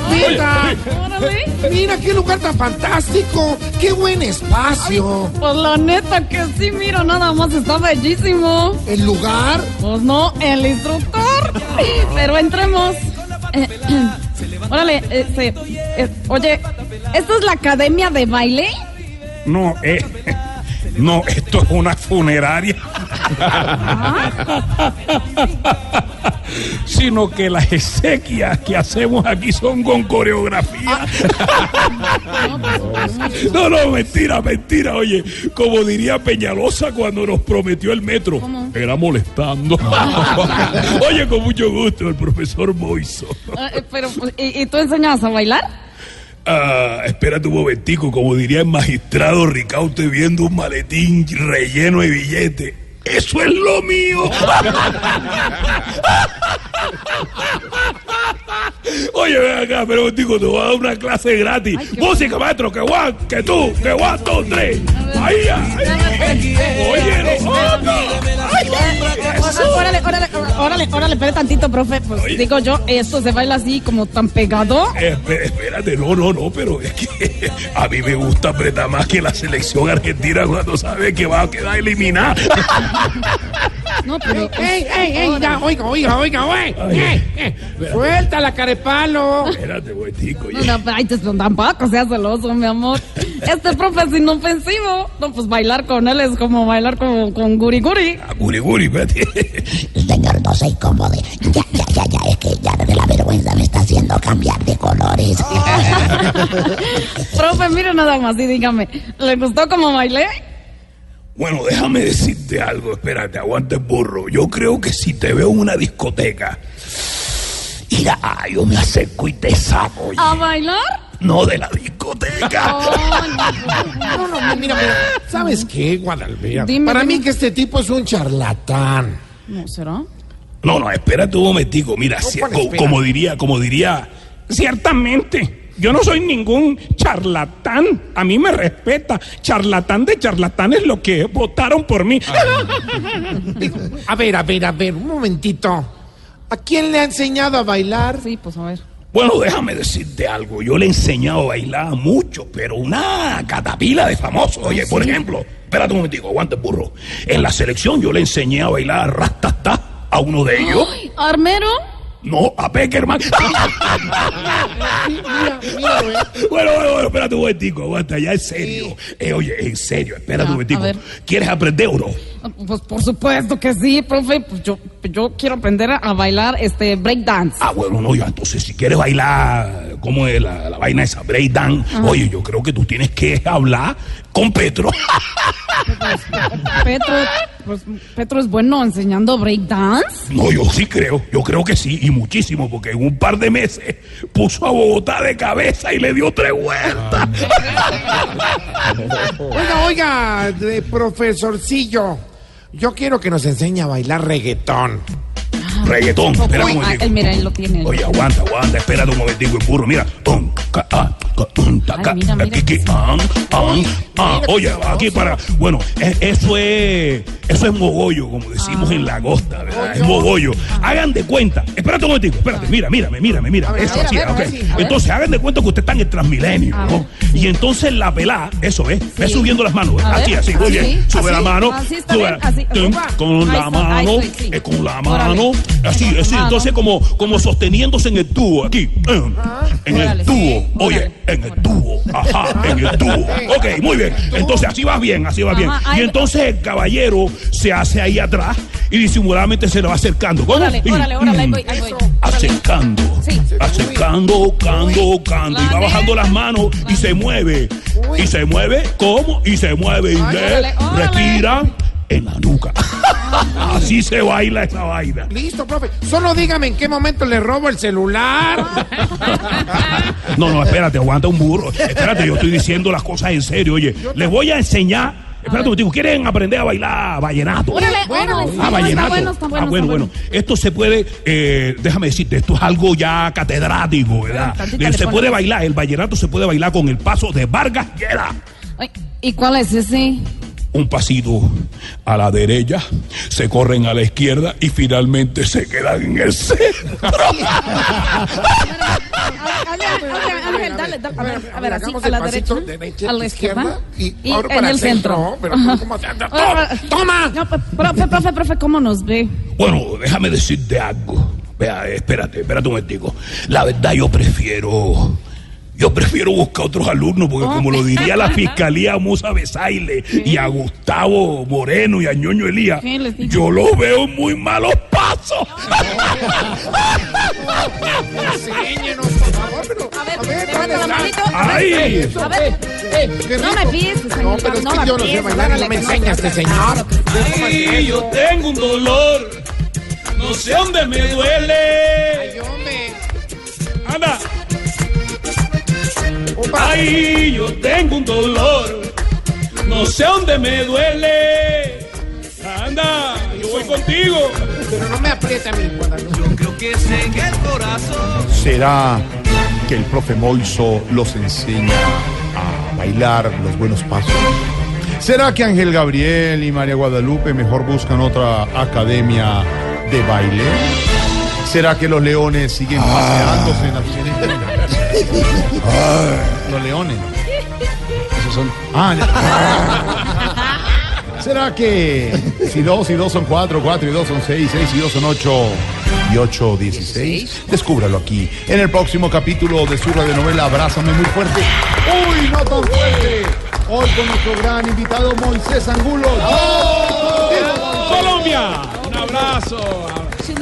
Mira, mira qué lugar tan fantástico, qué buen espacio. Pues la neta que sí, mira, nada más está bellísimo. ¿El lugar? Pues no, el instructor. Pero entremos. Eh, Órale, este, eh, oye, ¿esta es la academia de baile? No, eh, no, esto es una funeraria. Sino que las exequias que hacemos aquí son con coreografía. No, no, mentira, mentira. Oye, como diría Peñalosa cuando nos prometió el metro, era molestando. Oye, con mucho gusto, el profesor Moiso. Eh, pero, ¿y, y tú enseñas a bailar? Ah, espérate un momentico, como diría el magistrado Ricaute viendo un maletín relleno de billetes. Eso es lo mío. Oye, ven acá, pero contigo te voy a dar una clase gratis. Música, maestro, que Juan, que tú, que Juan, dos, tres. Ahí, ahí. Oye, no, Órale, órale, órale, órale, espere tantito, profe. Pues digo yo, esto se baila así como tan pegado. Espe- Espérate, no, no, no, pero es que a mí me gusta apretar más que la selección argentina cuando sabe que va a quedar eliminada. No, pero. ¡Ey, ey, ey! Ya, oiga, oiga, oiga, güey. ¡Eh, eh! ¡Suelta la carepalo! Espérate, güey, tico. No, no, pero ay, te- tampoco seas celoso, mi amor. Este profe es inofensivo. No, pues bailar con él es como bailar con, con Guri Guri. Guri, guri, espérate. Señor, no se incomode. Ya, ya, ya, ya, es que ya de la vergüenza me está haciendo cambiar de colores. profe, mire nada más y dígame, ¿le gustó como bailé? Bueno, déjame decirte algo, espérate, aguante el burro. Yo creo que si te veo en una discoteca, mira, ah, yo me acerco y te saco, oye. ¿A bailar? no de la discoteca. No, no, mira, mira. ¿Sabes qué, Guadalbea? Dime, Para dime. mí que este tipo es un charlatán. No, ¿será? No, no, espérate un momentico, mira, si- ¿cuál co- espera? como diría, como diría, Ciertamente, yo no soy ningún charlatán. A mí me respeta. Charlatán de charlatán es lo que votaron por mí. A ver, a ver, a ver, un momentito. ¿A quién le ha enseñado a bailar? Sí, pues a ver. bueno, déjame decirte algo, yo le he enseñado a bailar a mucho, pero una catapila de famosos, oye, por ejemplo, espérate un momentico, aguante burro, en la selección yo le enseñé a bailar Rastatá a uno de ellos, Ay, ¿Armero? No, a Peckerman. Bueno, bueno, bueno, espérate un momentico, aguanta, ya en serio. Eh, oye, en serio, espérate Ya, un momentico. ¿Quieres aprender o no? Pues por supuesto que sí, profe. Pues yo, yo quiero aprender a, bailar este breakdance. Ah, bueno, no, ya, entonces si quieres bailar, ¿cómo es la, la vaina esa? Breakdance. Ajá. Oye, yo creo que tú tienes que hablar con Petro. Petro, pues Petro es bueno enseñando breakdance. No, yo sí creo, yo creo que sí, y muchísimo, porque en un par de meses puso a Bogotá de cabeza y le dio tres vueltas. Oiga, oiga, de profesorcillo. Yo quiero que nos enseñe a bailar reggaetón. Reggaetón, espera Uy, un ah, momentico. él, mira, él lo tiene. Oye, aguanta, aguanta, espérate un momentico, el burro, mira. Ca, ah, ca, tum, ta, ca, mira, mira. aquí, aquí, ah, ah, ah. Oye, aquí para. Bueno, e- eso es. Eso es mogollo, como decimos Ah. en la costa, ¿verdad? Es mogollo. Hagan de cuenta. Espérate un momentico, espérate, mira, mírame, mírame, mira. Eso así, ok. Entonces, hagan de cuenta que usted está en el Transmilenio, ¿no? Y entonces la pelada, eso es, ve subiendo las manos. Así, así, muy así, bien. Sube la mano. sube. Con la mano, eh, con la mano, así, así. Entonces, como, como sosteniéndose en el tubo, aquí. eh, En el tubo. Oye, en el tubo. Ajá, en el tubo. Ok, muy bien. Entonces, así va bien, así va bien. Y entonces el caballero se hace ahí atrás y disimuladamente se le va acercando. ¿Cómo? Órale, órale, órale, ahí voy, ahí voy. acercando, Sí. acercando, cando, cando, y va bajando las manos y se mueve, y se mueve, ¿cómo? Y se mueve, y respira en la nuca. Así se baila esa vaina. Listo, profe. Solo dígame en qué momento le robo el celular. No, no, espérate, aguanta un burro. Espérate, yo estoy diciendo las cosas en serio. Oye, les voy a enseñar. Espérate un motivo, ¿quieren aprender a bailar vallenato? Órale, Bueno, órale, sí, Ah, está vallenato. bueno, está bueno, ah, bueno, está bueno. Esto se puede, eh, déjame decirte, esto es algo ya catedrático, ¿verdad? Eh, se puede bailar, el vallenato se puede bailar con el paso de Vargas Llera. ¿Y cuál es ese? Un pasito a la derecha, se corren a la izquierda y finalmente se quedan en el centro. A ver, a ver, así, a la derecha, a la izquierda y en el centro. centro, pero Ajá. ¿cómo se- Ahora, ¡Toma! ¡Toma! No, pues, profe, profe, profe, ¿cómo nos ve? Bueno, déjame decirte algo. Vea, espérate, espérate un momentico. La verdad yo prefiero... Yo prefiero buscar otros alumnos porque como lo diría la fiscalía a Musa Besaile y a Gustavo Moreno y a Ñoño Elías, yo los veo muy malos pasos. Enséñenos, por favor, pero. A ver, A ver, levanta ¿dónde la está? manito. ¡Ay! A ver, no me pises, No, señor. pero es no que yo no sé bailar me que no, enseña que este no. señor. Ay, yo tengo un dolor. No sé dónde me duele. Ay, hombre. Anda. Opa. Ay, yo tengo un dolor. No sé dónde me duele. Anda, yo voy contigo. Pero no me aprieta mi Yo creo que sé que el corazón. ¿Será que el profe Moiso los enseña a bailar los buenos pasos? ¿Será que Ángel Gabriel y María Guadalupe mejor buscan otra academia de baile? ¿Será que los leones siguen paseándose en la Los leones. Esos son. Ah, ya. ¿Será que si dos y dos son cuatro, cuatro y dos son seis, seis y dos son ocho y ocho dieciséis? Descúbralo aquí en el próximo capítulo de su radionovela Abrázame muy fuerte. ¡Uy, no tan fuerte! Hoy con nuestro gran invitado Moisés Angulo. Colombia, un abrazo,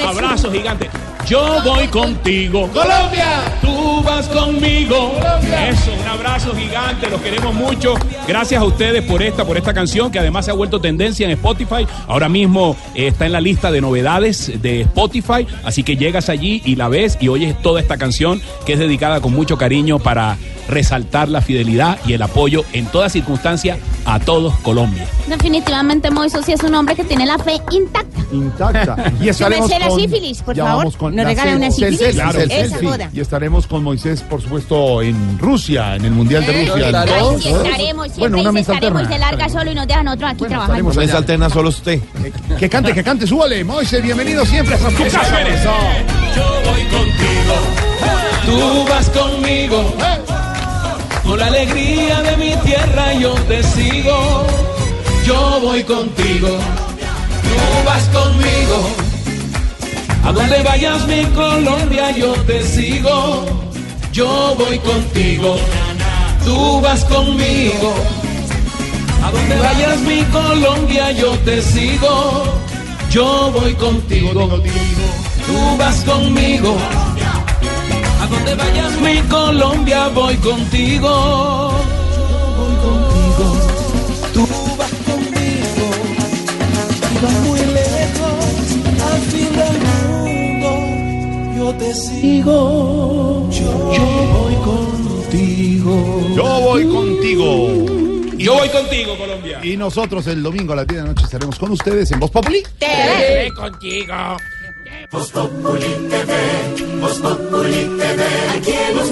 abrazo gigante. Yo voy contigo. Colombia. Tú vas conmigo. Eso, un abrazo gigante, los queremos mucho. Gracias a ustedes por esta, por esta canción que además se ha vuelto tendencia en Spotify. Ahora mismo eh, está en la lista de novedades de Spotify, así que llegas allí y la ves y oyes toda esta canción que es dedicada con mucho cariño para resaltar la fidelidad y el apoyo en toda circunstancia a todos Colombia. Definitivamente Moiso sí es un hombre que tiene la fe intacta. Intacta. Y estaremos con- sífilis, por ya favor. vamos con Nos la regala una sel- sífilis. sel- sel- Esa selfie. joda. Y estaremos con Moisés, por supuesto, en Rusia, en el Mundial de Rusia. Ay, si estaremos, siempre Bueno, una mesa estaremos y se larga solo y nos dejan otros aquí trabajando. Estaremos Mesa alterna solo usted. Que cante, que cante, súbale. Moisés, bienvenido siempre a tu casa. Yo voy contigo. Tú vas conmigo. Con la alegría de mi tierra yo te sigo. Yo voy contigo. Tú vas conmigo. A donde vayas mi Colombia yo te sigo. Yo voy contigo. Tú vas conmigo. A donde vayas mi Colombia yo te sigo. Yo voy contigo. Tú vas conmigo. A donde vayas mi Colombia voy contigo. Yo voy contigo. Tú vas conmigo. Vas muy lejos Yo te sigo. Yo, voy contigo. Yo voy contigo. Yo voy contigo, Colombia. Y nosotros el domingo a las 10 de la noche estaremos con ustedes en Voz Populi. TV contigo. Voz Populi TV, Voz Populi TV, aquí en Voz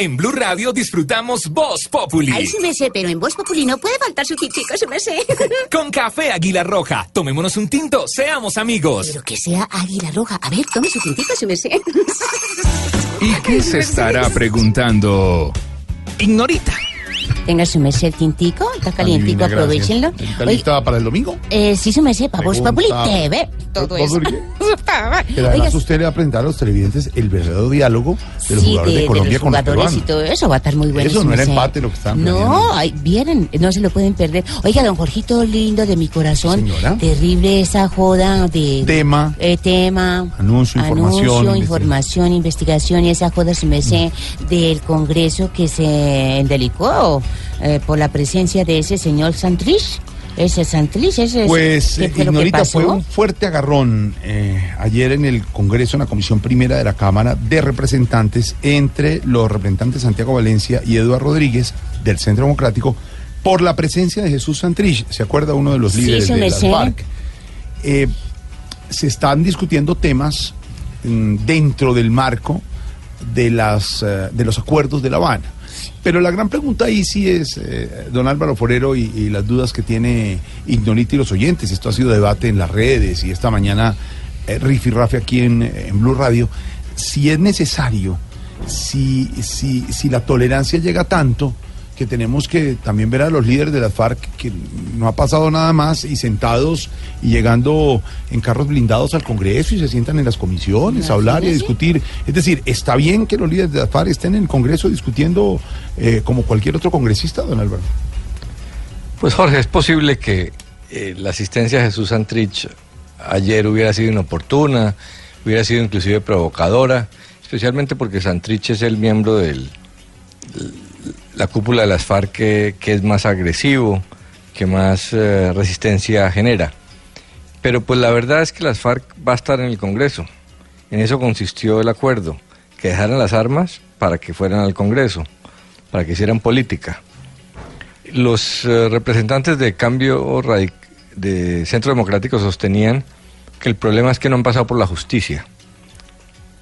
En Blue Radio disfrutamos Voz Populi. Ay, sí me sé, pero en Voz Populi no puede faltar su tintico, sí me sé. Con café Águila Roja. Tomémonos un tinto, seamos amigos. Pero que sea águila roja. A ver, tome su tintico, sí me sé. ¿Y qué se estará preguntando? Ignorita. Tenga su merced el tintico, está calientico, Adivina, gracias. aprovechenlo. ¿Está Oye, lista para el domingo? eh, sí, su merced, para Voz Populi Pregunta. TV. Todo ¿Vos eso. por qué? Pero Oiga, además usted le va a presentar a los televidentes el verdadero diálogo de los sí, jugadores de, Colombia los con los jugadores y peruanos. todo eso va a estar muy bueno. Eso su no era merced. empate lo que estaban No, ay, vienen, no se lo pueden perder. Oiga, don Jorgito lindo de mi corazón, terrible esa joda de Tema. eh, tema, Anuncio, información, anuncio, información, investigación y esa joda se me sé del Congreso que se endelicó eh, por la presencia de ese señor Santrich. Ese Santrich, ese Pues, ¿qué eh, fue Ignorita, fue un fuerte agarrón eh, ayer en el Congreso, en la Comisión Primera de la Cámara de Representantes, entre los representantes Santiago Valencia y Eduardo Rodríguez del Centro Democrático, por la presencia de Jesús Santrich. ¿Se acuerda uno de los líderes de sé. FARC? Eh, se están discutiendo temas mm, dentro del marco de, las, de los acuerdos de La Habana. Pero la gran pregunta ahí sí es, eh, don Álvaro Forero, y, las dudas que tiene Ignorita y los oyentes. Esto ha sido debate en las redes y esta mañana eh, Rifi Rafe aquí en, en Blue Radio. Si es necesario, si, si, si la tolerancia llega tanto, que tenemos que también ver a los líderes de las FARC que no ha pasado nada más y sentados y llegando en carros blindados al Congreso y se sientan en las comisiones a hablar y a discutir. Es decir, ¿está bien que los líderes de las FARC estén en el Congreso discutiendo eh, como cualquier otro congresista, don Álvaro? Pues Jorge, es posible que eh, la asistencia de Jesús Santrich ayer hubiera sido inoportuna, hubiera sido inclusive provocadora, especialmente porque Santrich es el miembro de la cúpula de las FARC que, que es más agresivo, que más eh, resistencia genera. Pero pues la verdad es que las FARC va a estar en el Congreso. En eso consistió el acuerdo, que dejaran las armas para que fueran al Congreso, para que hicieran política. Los eh, representantes de cambio radic- de Centro Democrático sostenían que el problema es que no han pasado por la justicia.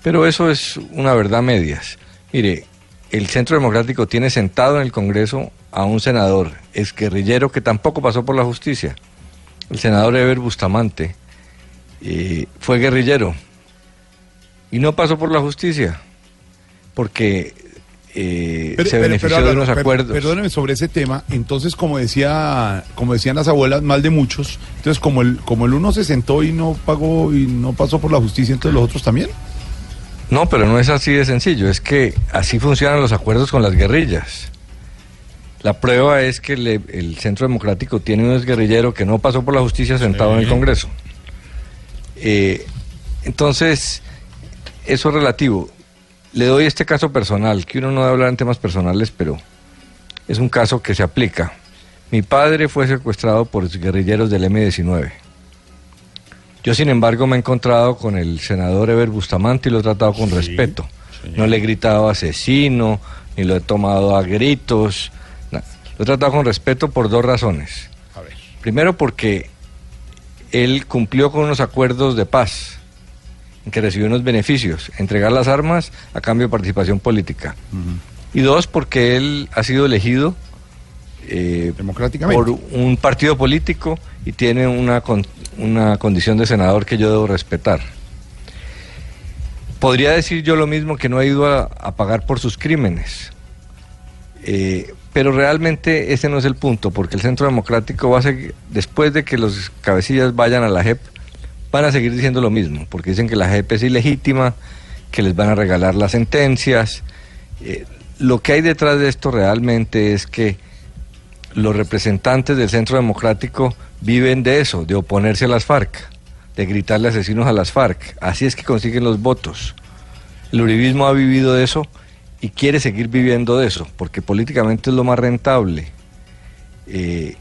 Pero eso es una verdad medias. Mire, el Centro Democrático tiene sentado en el Congreso a un senador exguerrillero que tampoco pasó por la justicia. El senador Eber Bustamante eh, fue guerrillero y no pasó por la justicia porque eh, Pero- se pero- benefició pero, de unos acuerdos. Perdóneme sobre ese tema. Entonces, como decía, como decían las abuelas, mal de muchos. Entonces, como el, como el uno se sentó y no pagó y no pasó por la justicia, entonces los otros también. No, pero no es así de sencillo, es que así funcionan los acuerdos con las guerrillas. La prueba es que le- el Centro Democrático tiene un exguerrillero que no pasó por la justicia sentado en el Congreso. Eh, entonces, eso es relativo. Le doy este caso personal, que uno no debe hablar en temas personales, pero es un caso que se aplica. Mi padre fue secuestrado por guerrilleros del M-19. Yo, sin embargo, me he encontrado con el senador Eber Bustamante y lo he tratado con respeto. No le he gritado asesino, ni lo he tomado a gritos. Lo he tratado con respeto por dos razones. Primero, porque él cumplió con unos acuerdos de paz, en que recibió unos beneficios, entregar las armas a cambio de participación política. Y dos, porque él ha sido elegido eh, Democráticamente. por un partido político y tiene una, con- una condición de senador que yo debo respetar. Podría decir yo lo mismo que no he ido a, a pagar por sus crímenes. Eh, pero realmente ese no es el punto, porque el Centro Democrático va a seguir, después de que los cabecillas vayan a la JEP, van a seguir diciendo lo mismo, porque dicen que la JEP es ilegítima, que les van a regalar las sentencias. Eh, lo que hay detrás de esto realmente es que los representantes del Centro Democrático viven de eso, de oponerse a las FARC, de gritarle asesinos a las FARC. Así es que consiguen los votos. El uribismo ha vivido de eso y quiere seguir viviendo de eso, porque políticamente es lo más rentable. Eh,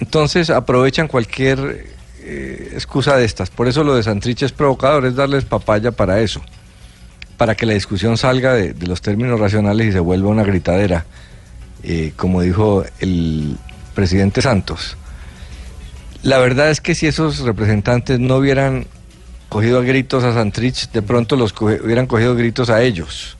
entonces aprovechan cualquier eh, excusa de estas. Por eso lo de Santrich es provocador, es darles papaya para eso, para que la discusión salga de los términos racionales y se vuelva una gritadera, eh, como dijo el presidente Santos. La verdad es que si esos representantes no hubieran cogido a gritos a Santrich, de pronto los hubieran cogido gritos a ellos,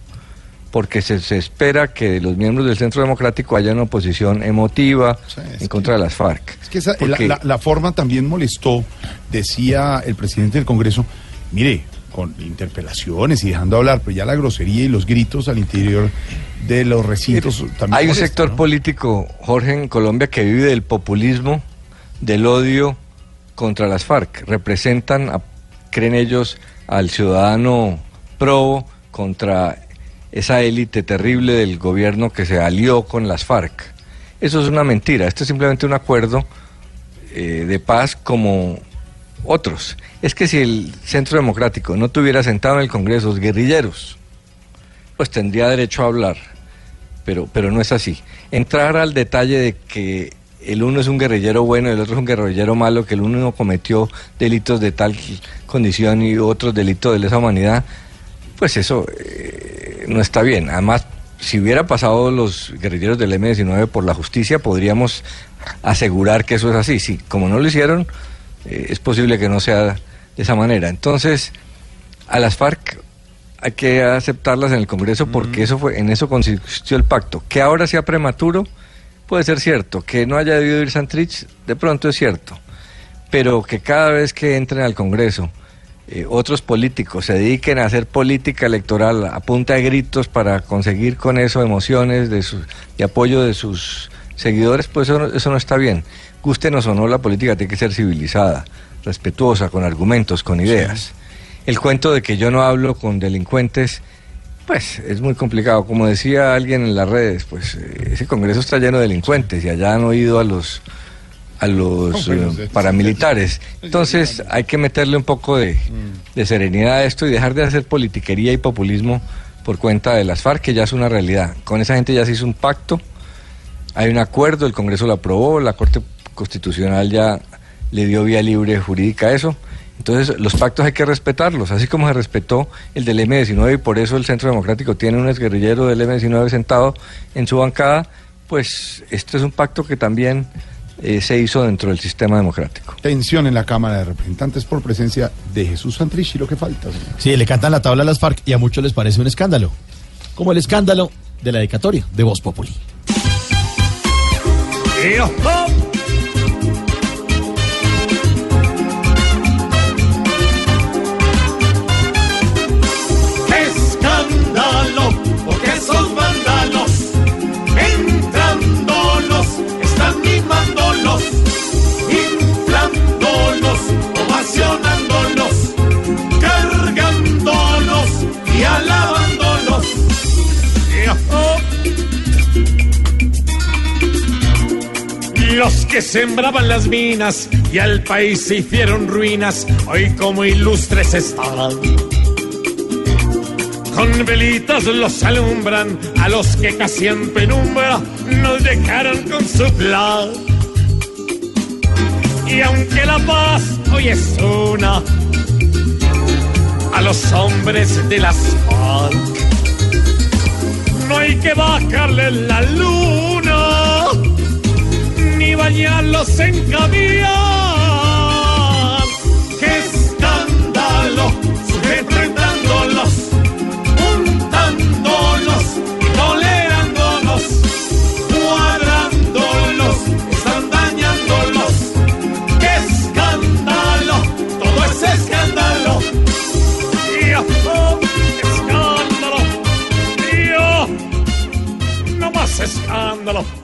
porque se, se espera que los miembros del Centro Democrático haya una oposición emotiva en contra de las FARC. Es que esa- la, Porque- la- la forma también molestó, decía el presidente del Congreso, mire, con interpelaciones y dejando hablar, pero ya la grosería y los gritos al interior de los recintos también Hay un sector ¿no? político, Jorge, en Colombia que vive del populismo, del odio contra las FARC. Representan, a- creen ellos, al ciudadano probo contra esa élite terrible del gobierno que se alió con las FARC. Eso es una mentira. Esto es simplemente un acuerdo eh, de paz como otros. Es que si el Centro Democrático no tuviera sentado en el Congreso los guerrilleros, pues tendría derecho a hablar pero, pero no es así. Entrar al detalle de que el uno es un guerrillero bueno el otro es un guerrillero malo, que el uno cometió delitos de tal condición y otros delitos de lesa humanidad, pues eso eh, no está bien. Además, si hubiera pasado los guerrilleros del M-19 por la justicia, podríamos asegurar que eso es así. Si como no lo hicieron, eh, es posible que no sea de esa manera. Entonces, a las FARC hay que aceptarlas en el Congreso porque eso fue, en eso consistió el pacto. Que ahora sea prematuro, puede ser cierto. Que no haya debido ir Santrich, de pronto es cierto. Pero que cada vez que entren al Congreso, eh, otros políticos se dediquen a hacer política electoral a punta de gritos para conseguir con eso emociones de, su, de apoyo de sus seguidores, pues eso no, eso no está bien. Gústenos o no, la política tiene que ser civilizada, respetuosa, con argumentos, con ideas. El cuento de que yo no hablo con delincuentes, pues es muy complicado. Como decía alguien en las redes, pues eh, ese Congreso está lleno de delincuentes y allá han oído a los a los eh, es- paramilitares. Entonces hay que meterle un poco de, de serenidad a esto y dejar de hacer politiquería y populismo por cuenta de las FARC, que ya es una realidad. Con esa gente ya se hizo un pacto, hay un acuerdo, el Congreso lo aprobó, la Corte constitucional ya le dio vía libre jurídica a eso. Entonces, los pactos hay que respetarlos, así como se respetó el del M19 y por eso el Centro Democrático tiene un exguerrillero del M19 sentado en su bancada, pues este es un pacto que también eh, se hizo dentro del sistema democrático. Tensión en la Cámara de Representantes por presencia de Jesús Santrich y lo que falta. señor. Sí, le cantan la tabla a las FARC y a muchos les parece un escándalo. Como el escándalo de la dedicatoria de Voz Populi. Escándalo, Los que sembraban las minas y al país se hicieron ruinas, hoy como ilustres están. Con velitas los alumbran a los que casi en penumbra nos dejaron con su plan. Y aunque la paz hoy es una, a los hombres de las FARC no hay que bajarle la luna bañarlos en caviar. ¡Qué escándalo! Enfrentándolos, juntándolos tolerándolos, cuadrándolos, están dañándolos. ¡Qué escándalo! Todo es escándalo. ¡Yo! ¡Escándalo! ¡Yo! ¡No más escándalo!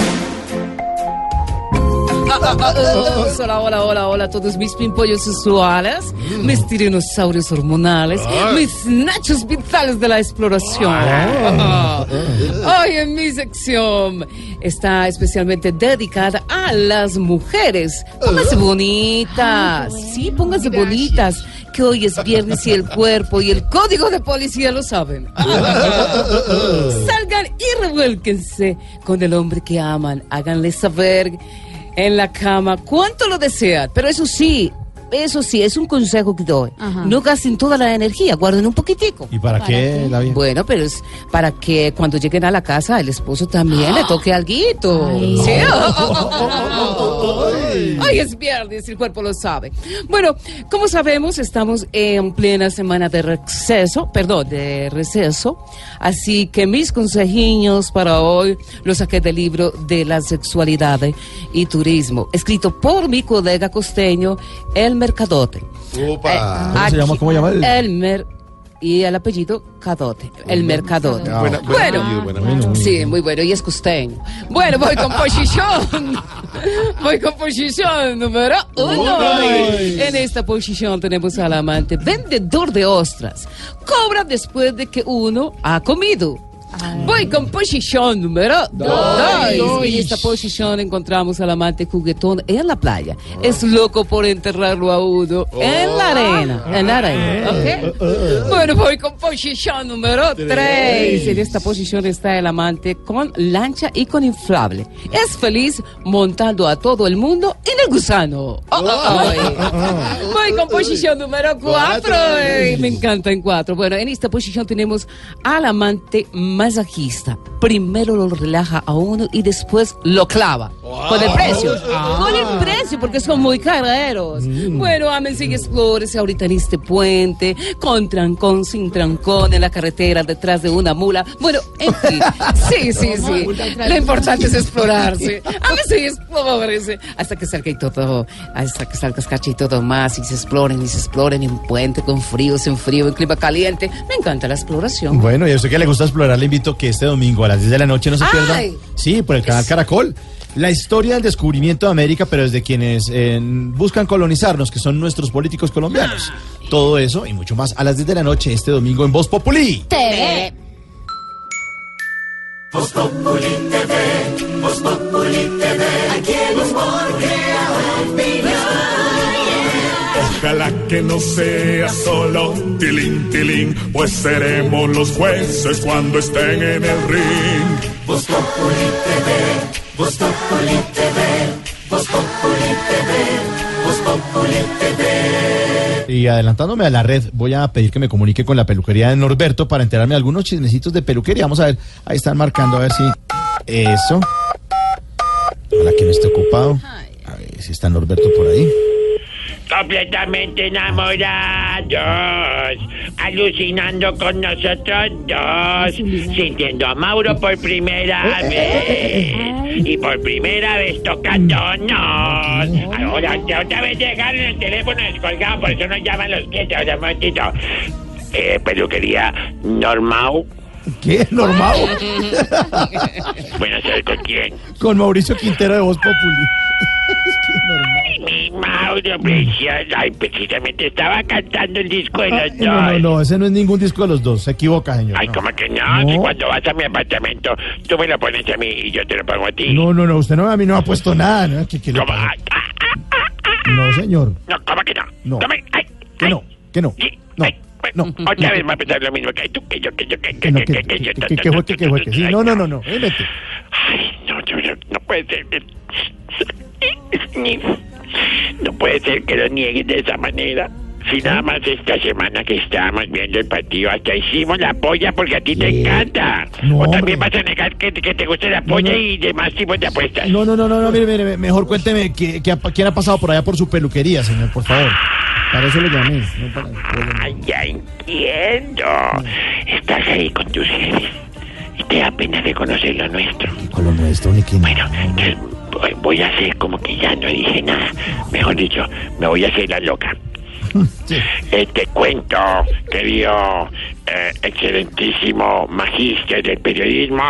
Hola, hola, hola, hola a todos mis pimpollos sexuales, mis tiranosaurios hormonales, Ah. mis nachos vitales de la exploración. Ah. Hoy en mi sección está especialmente dedicada a las mujeres. Pónganse bonitas, sí, pónganse bonitas, que hoy es viernes y el cuerpo y el código de policía lo saben. Salgan y revuélquense con el hombre que aman. Háganle saber en la cama cuánto lo desean. Pero eso sí, eso sí, es un consejo que doy. No gasten toda la energía, guarden un poquitico. ¿Y para, qué, la? Bueno, pero es para que cuando lleguen a la casa el esposo también le toque alguito. Ay. Ay, es viernes, el cuerpo lo sabe. Bueno, como sabemos, estamos en plena semana de receso, perdón, de receso. Así que mis consejiños para hoy los saqué del libro de la sexualidad y turismo, escrito por mi colega costeño, El Mercadote. ¿Cómo se llama? ¿Cómo llama el- El Mer y el apellido Cadote, el Mercadote. Ah, Buena- bueno, apellido, buen apellido. sí, muy bueno, y es costeño. Bueno, voy con posición. voy con posición número uno. Uy. En esta posición tenemos al amante vendedor de ostras. Cobra después de que uno ha comido. Voy con posición número Dos. dos. Dos. En esta posición encontramos al amante juguetón en la playa. Es loco por enterrarlo a uno en la arena. En la arena. ¿ok? Bueno, voy con posición número Tres. 3. En esta posición está el amante con lancha y con inflable. Es feliz montando a todo el mundo en el gusano. Oh, oh, oh. Voy con posición número 4. Me encanta en 4. Bueno, en esta posición tenemos al amante masajista. Primero lo relaja a uno y después lo clava. Con el precio. Ah. Con el precio. porque son muy careros. Bueno, ámense y explórese ahorita en este puente, con trancón, sin trancón, en la carretera, detrás de una mula. Bueno, en fin. Sí, sí, sí. Lo importante es explorarse. Ámense y explórese. Hasta que salga y todo, hasta que salga cacho y todo más, y se exploren y se exploren en un puente con frío, sin frío, en clima caliente. Me encanta la exploración. Bueno, y a usted que le gusta explorar, le invito que este domingo a las 10 de la noche no se pierda. Ay. Sí, por el canal Caracol. La historia del descubrimiento de América, pero desde quienes eh, buscan colonizarnos, que son nuestros políticos colombianos. Todo eso y mucho más a las 10 de la noche este domingo en Voz Populi. TV. Voz Populi TV, Voz Populi TV, aquí Ojalá que no sea solo tilín, tilín, pues seremos los jueces cuando estén en el ring. Voz Populi TV, Voz Populi TV, Voz Populi TV, Voz Populi TV. Y adelantándome a la red, voy a pedir que me comunique con la peluquería de Norberto para enterarme de algunos chismecitos de peluquería. Vamos a ver, ahí están marcando, a ver si. Eso. Ojalá que no esté ocupado. A ver si está Norberto por ahí. Completamente enamorados, alucinando con nosotros dos, sintiendo a Mauro por primera vez y por primera vez tocándonos. Ahora, otra vez dejaron el teléfono descolgado, por eso nos llaman los clientes. O sea, un momentito. Eh, peluquería normal. ¿Qué? ¿Normal? Buenas tardes, ¿con quién? Con Mauricio Quintero de Voz Populi. Mi Mauro precioso. Ay, precisamente estaba cantando el disco de los dos. No, no, no, ese no es ningún disco de los dos. Se equivoca, señor. Ay, no. ¿cómo que no? Si cuando vas a mi apartamento, tú me lo pones a mí y yo te lo pongo a ti. No, no, no, usted no, a mí no me ha puesto nada. ¿no? ¿Qué, qué le pasa? No, señor. No, ¿cómo que no? No. ¿Cómo? Ay, Que no, que no. No, no. Otra vez va a pensar lo mismo que tú, que yo, que yo, que, que, no, que, que, yo. que, que, que que, que sí. No, no, no, no. eh, vete. Ay, no, yo, yo- no puede ser. No puede ser que lo niegues de esa manera. Si nada más esta semana que estábamos viendo el partido, hasta hicimos la polla porque a ti te encanta. No, o hombre. también vas a negar que, que te guste la polla y demás tipos de apuestas. No, no, no, no, no, mire, mire, mejor cuénteme qué- qué quién ha pasado por allá por su peluquería, señor, por favor. Para eso lo llamé. no para- Ay, ya entiendo. Estás ahí con tus jefes y te da pena reconocer lo nuestro. Con lo nuestro, ni que Bueno, entonces voy- a hacer como que ya no dije nada. Mejor dicho, me voy a hacer la loca. Eh, te cuento, querido eh, excelentísimo magíster del periodismo,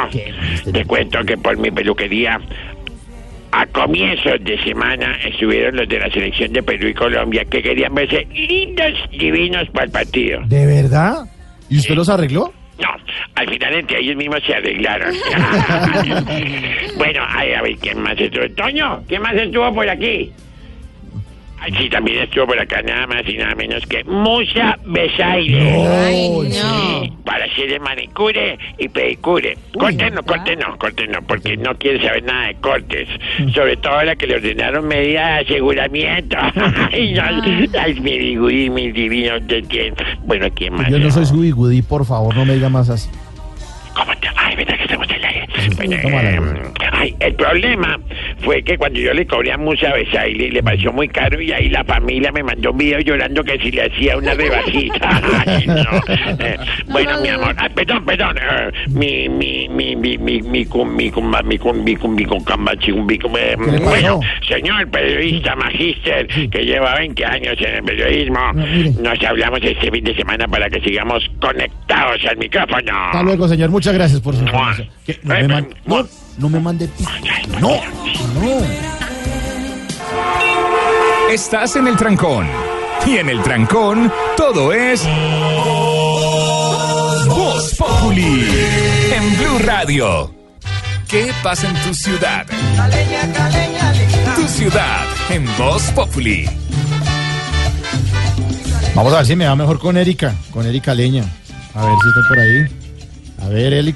te cuento que por mi peluquería a comienzos de semana estuvieron los de la selección de Perú y Colombia que querían verse lindos, divinos para el partido. ¿De verdad? ¿Y usted los arregló? No, al final entre ellos mismos se arreglaron. bueno, a ver, ¿quién más estuvo? Toño, ¿quién más estuvo por aquí? Sí, también estuvo por acá nada más y nada menos que Musa Besaire. Ay, no. Sí, para hacer el manicure y pedicure. Corten no, corten no, corten no, porque no quiere saber nada de cortes. Sobre todo ahora que le ordenaron medidas de aseguramiento. ay, no, ay, mi bigudí, mi divino, ¿de quién? Bueno, ¿quién más? Yo no soy su bigudí, por favor, no me diga más así. ¿Cómo te- Ay, verdad que estamos ay, el problema fue que cuando yo le cobré a Musa Besaile le pareció muy caro y ahí la familia me mandó un video llorando que si le hacía una rebajita. Ay, no. Eh, bueno, mi amor, ay, perdón, perdón. eh, mi, mi, mi, mi, mi, mi, cum, mi, cum, mi, cum, mi, cum, mi, cum, camba, mi, cum, eh, ¿Qué le pasó? Bueno, señor periodista magíster que lleva 20 años en el periodismo, nos hablamos este fin de semana para que sigamos conectados al micrófono. Hasta luego, señor. Muchas gracias por su man- no, no me mande No, no. Estás en el trancón. Y en el trancón, todo es. Voz Populi. En Blue Radio. ¿Qué pasa en tu ciudad? Tu ciudad. En Voz Populi. Vamos a ver si me va mejor con Erika, con Erika Leña. A ver si está por ahí. A ver, Eli.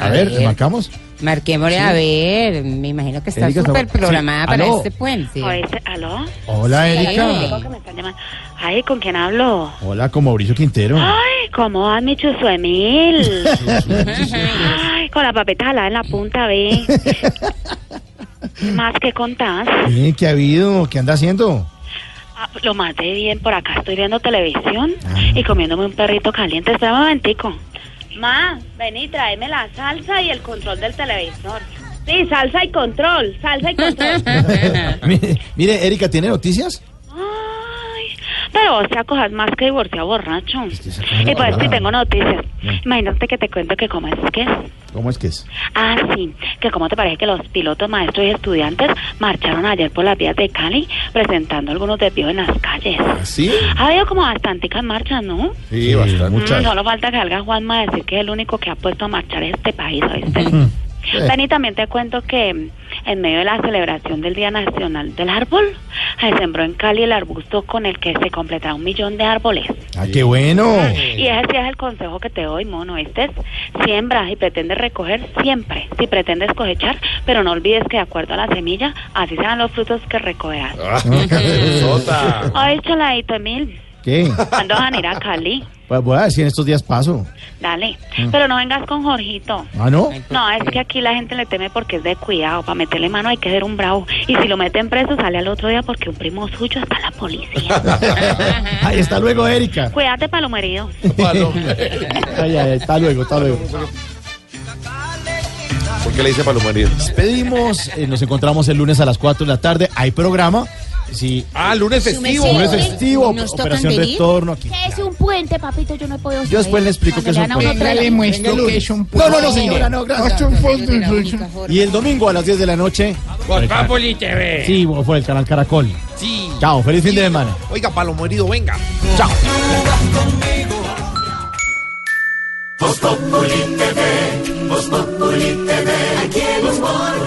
A, A ver, ver. ¿le marcamos? Marquémosle Sí. a ver. Me imagino que está súper programada sí. para ¿Aló? este puente. ¿Aló? Hola, Sí, Erika. digo que me están llamando. Ay, ¿con quién hablo? Hola, con Mauricio Quintero. Ay, ¿cómo vas, mi chuzo Emil? Ay, con la papeta jalada en la punta, ve. más que contás? Eh, ¿Qué ha habido? ¿Qué anda haciendo? Ah, lo más de bien, por acá estoy viendo televisión y comiéndome un perrito caliente. Espera un momentico. Ma, vení, tráeme la salsa y el control del televisor. Sí, salsa y control, salsa y control. mire, mire, Erika, ¿tiene noticias? Pero vos te acojas más que divorciado borracho. Y pues sí, tengo noticias. Imagínate que te cuento que cómo es que es. ¿Cómo es que es? Ah, sí, que cómo te parece que los pilotos, maestros y estudiantes marcharon ayer por las vías de Cali presentando algunos desvíos en las calles. ¿Sí? Ha habido como bastantes marchas, ¿no? Sí, bastante. Mm, solo falta que salga Juanma a decir que es el único que ha puesto a marchar este país, ¿oíste? Ven, y también te cuento que en medio de la celebración del Día Nacional del Árbol, se sembró en Cali el arbusto con el que se completará un millón de árboles. Ah, qué bueno. Y ese sí es el consejo que te doy, mono. Este es siembra y pretendes recoger siempre. Si pretendes cosechar, pero no olvides que de acuerdo a la semilla, así serán los frutos que recogerás. Sota. Ay, chaladito, Emil. ¿Qué? ¿Cuándo van a ir a Cali? Pues voy a decir en estos días paso. Dale. Mm. Pero no vengas con Jorgito. ¿Ah, no? No, es que aquí la gente le teme porque es de cuidado. Para meterle mano hay que ser un bravo. Y si lo meten preso, sale al otro día porque un primo suyo está en la policía. Ahí está luego, Erika. Cuídate, palomerido. Ay, ay, ay, hasta luego, hasta luego. ¿Por qué le dice palomaría? Despedimos, eh, nos encontramos el lunes a las 4 de la tarde. Hay programa. Sí. Ah, lunes festivo. Lunes festivo, ¿Nos tocan operación venir? retorno aquí. ¿Qué es un puente, papito? Yo no he podido Yo después le explico qué es un puente. Venga, le muestro qué es un puente. No, no, no, señora, no, gracias. Y el domingo a las 10 de la noche. Por Populi TV. Sí, por el canal Caracol. Sí. Chao, feliz fin de semana. Oiga, palomerido, venga. Chao. Voz Populi TV, Voz Populi TV, aquí humor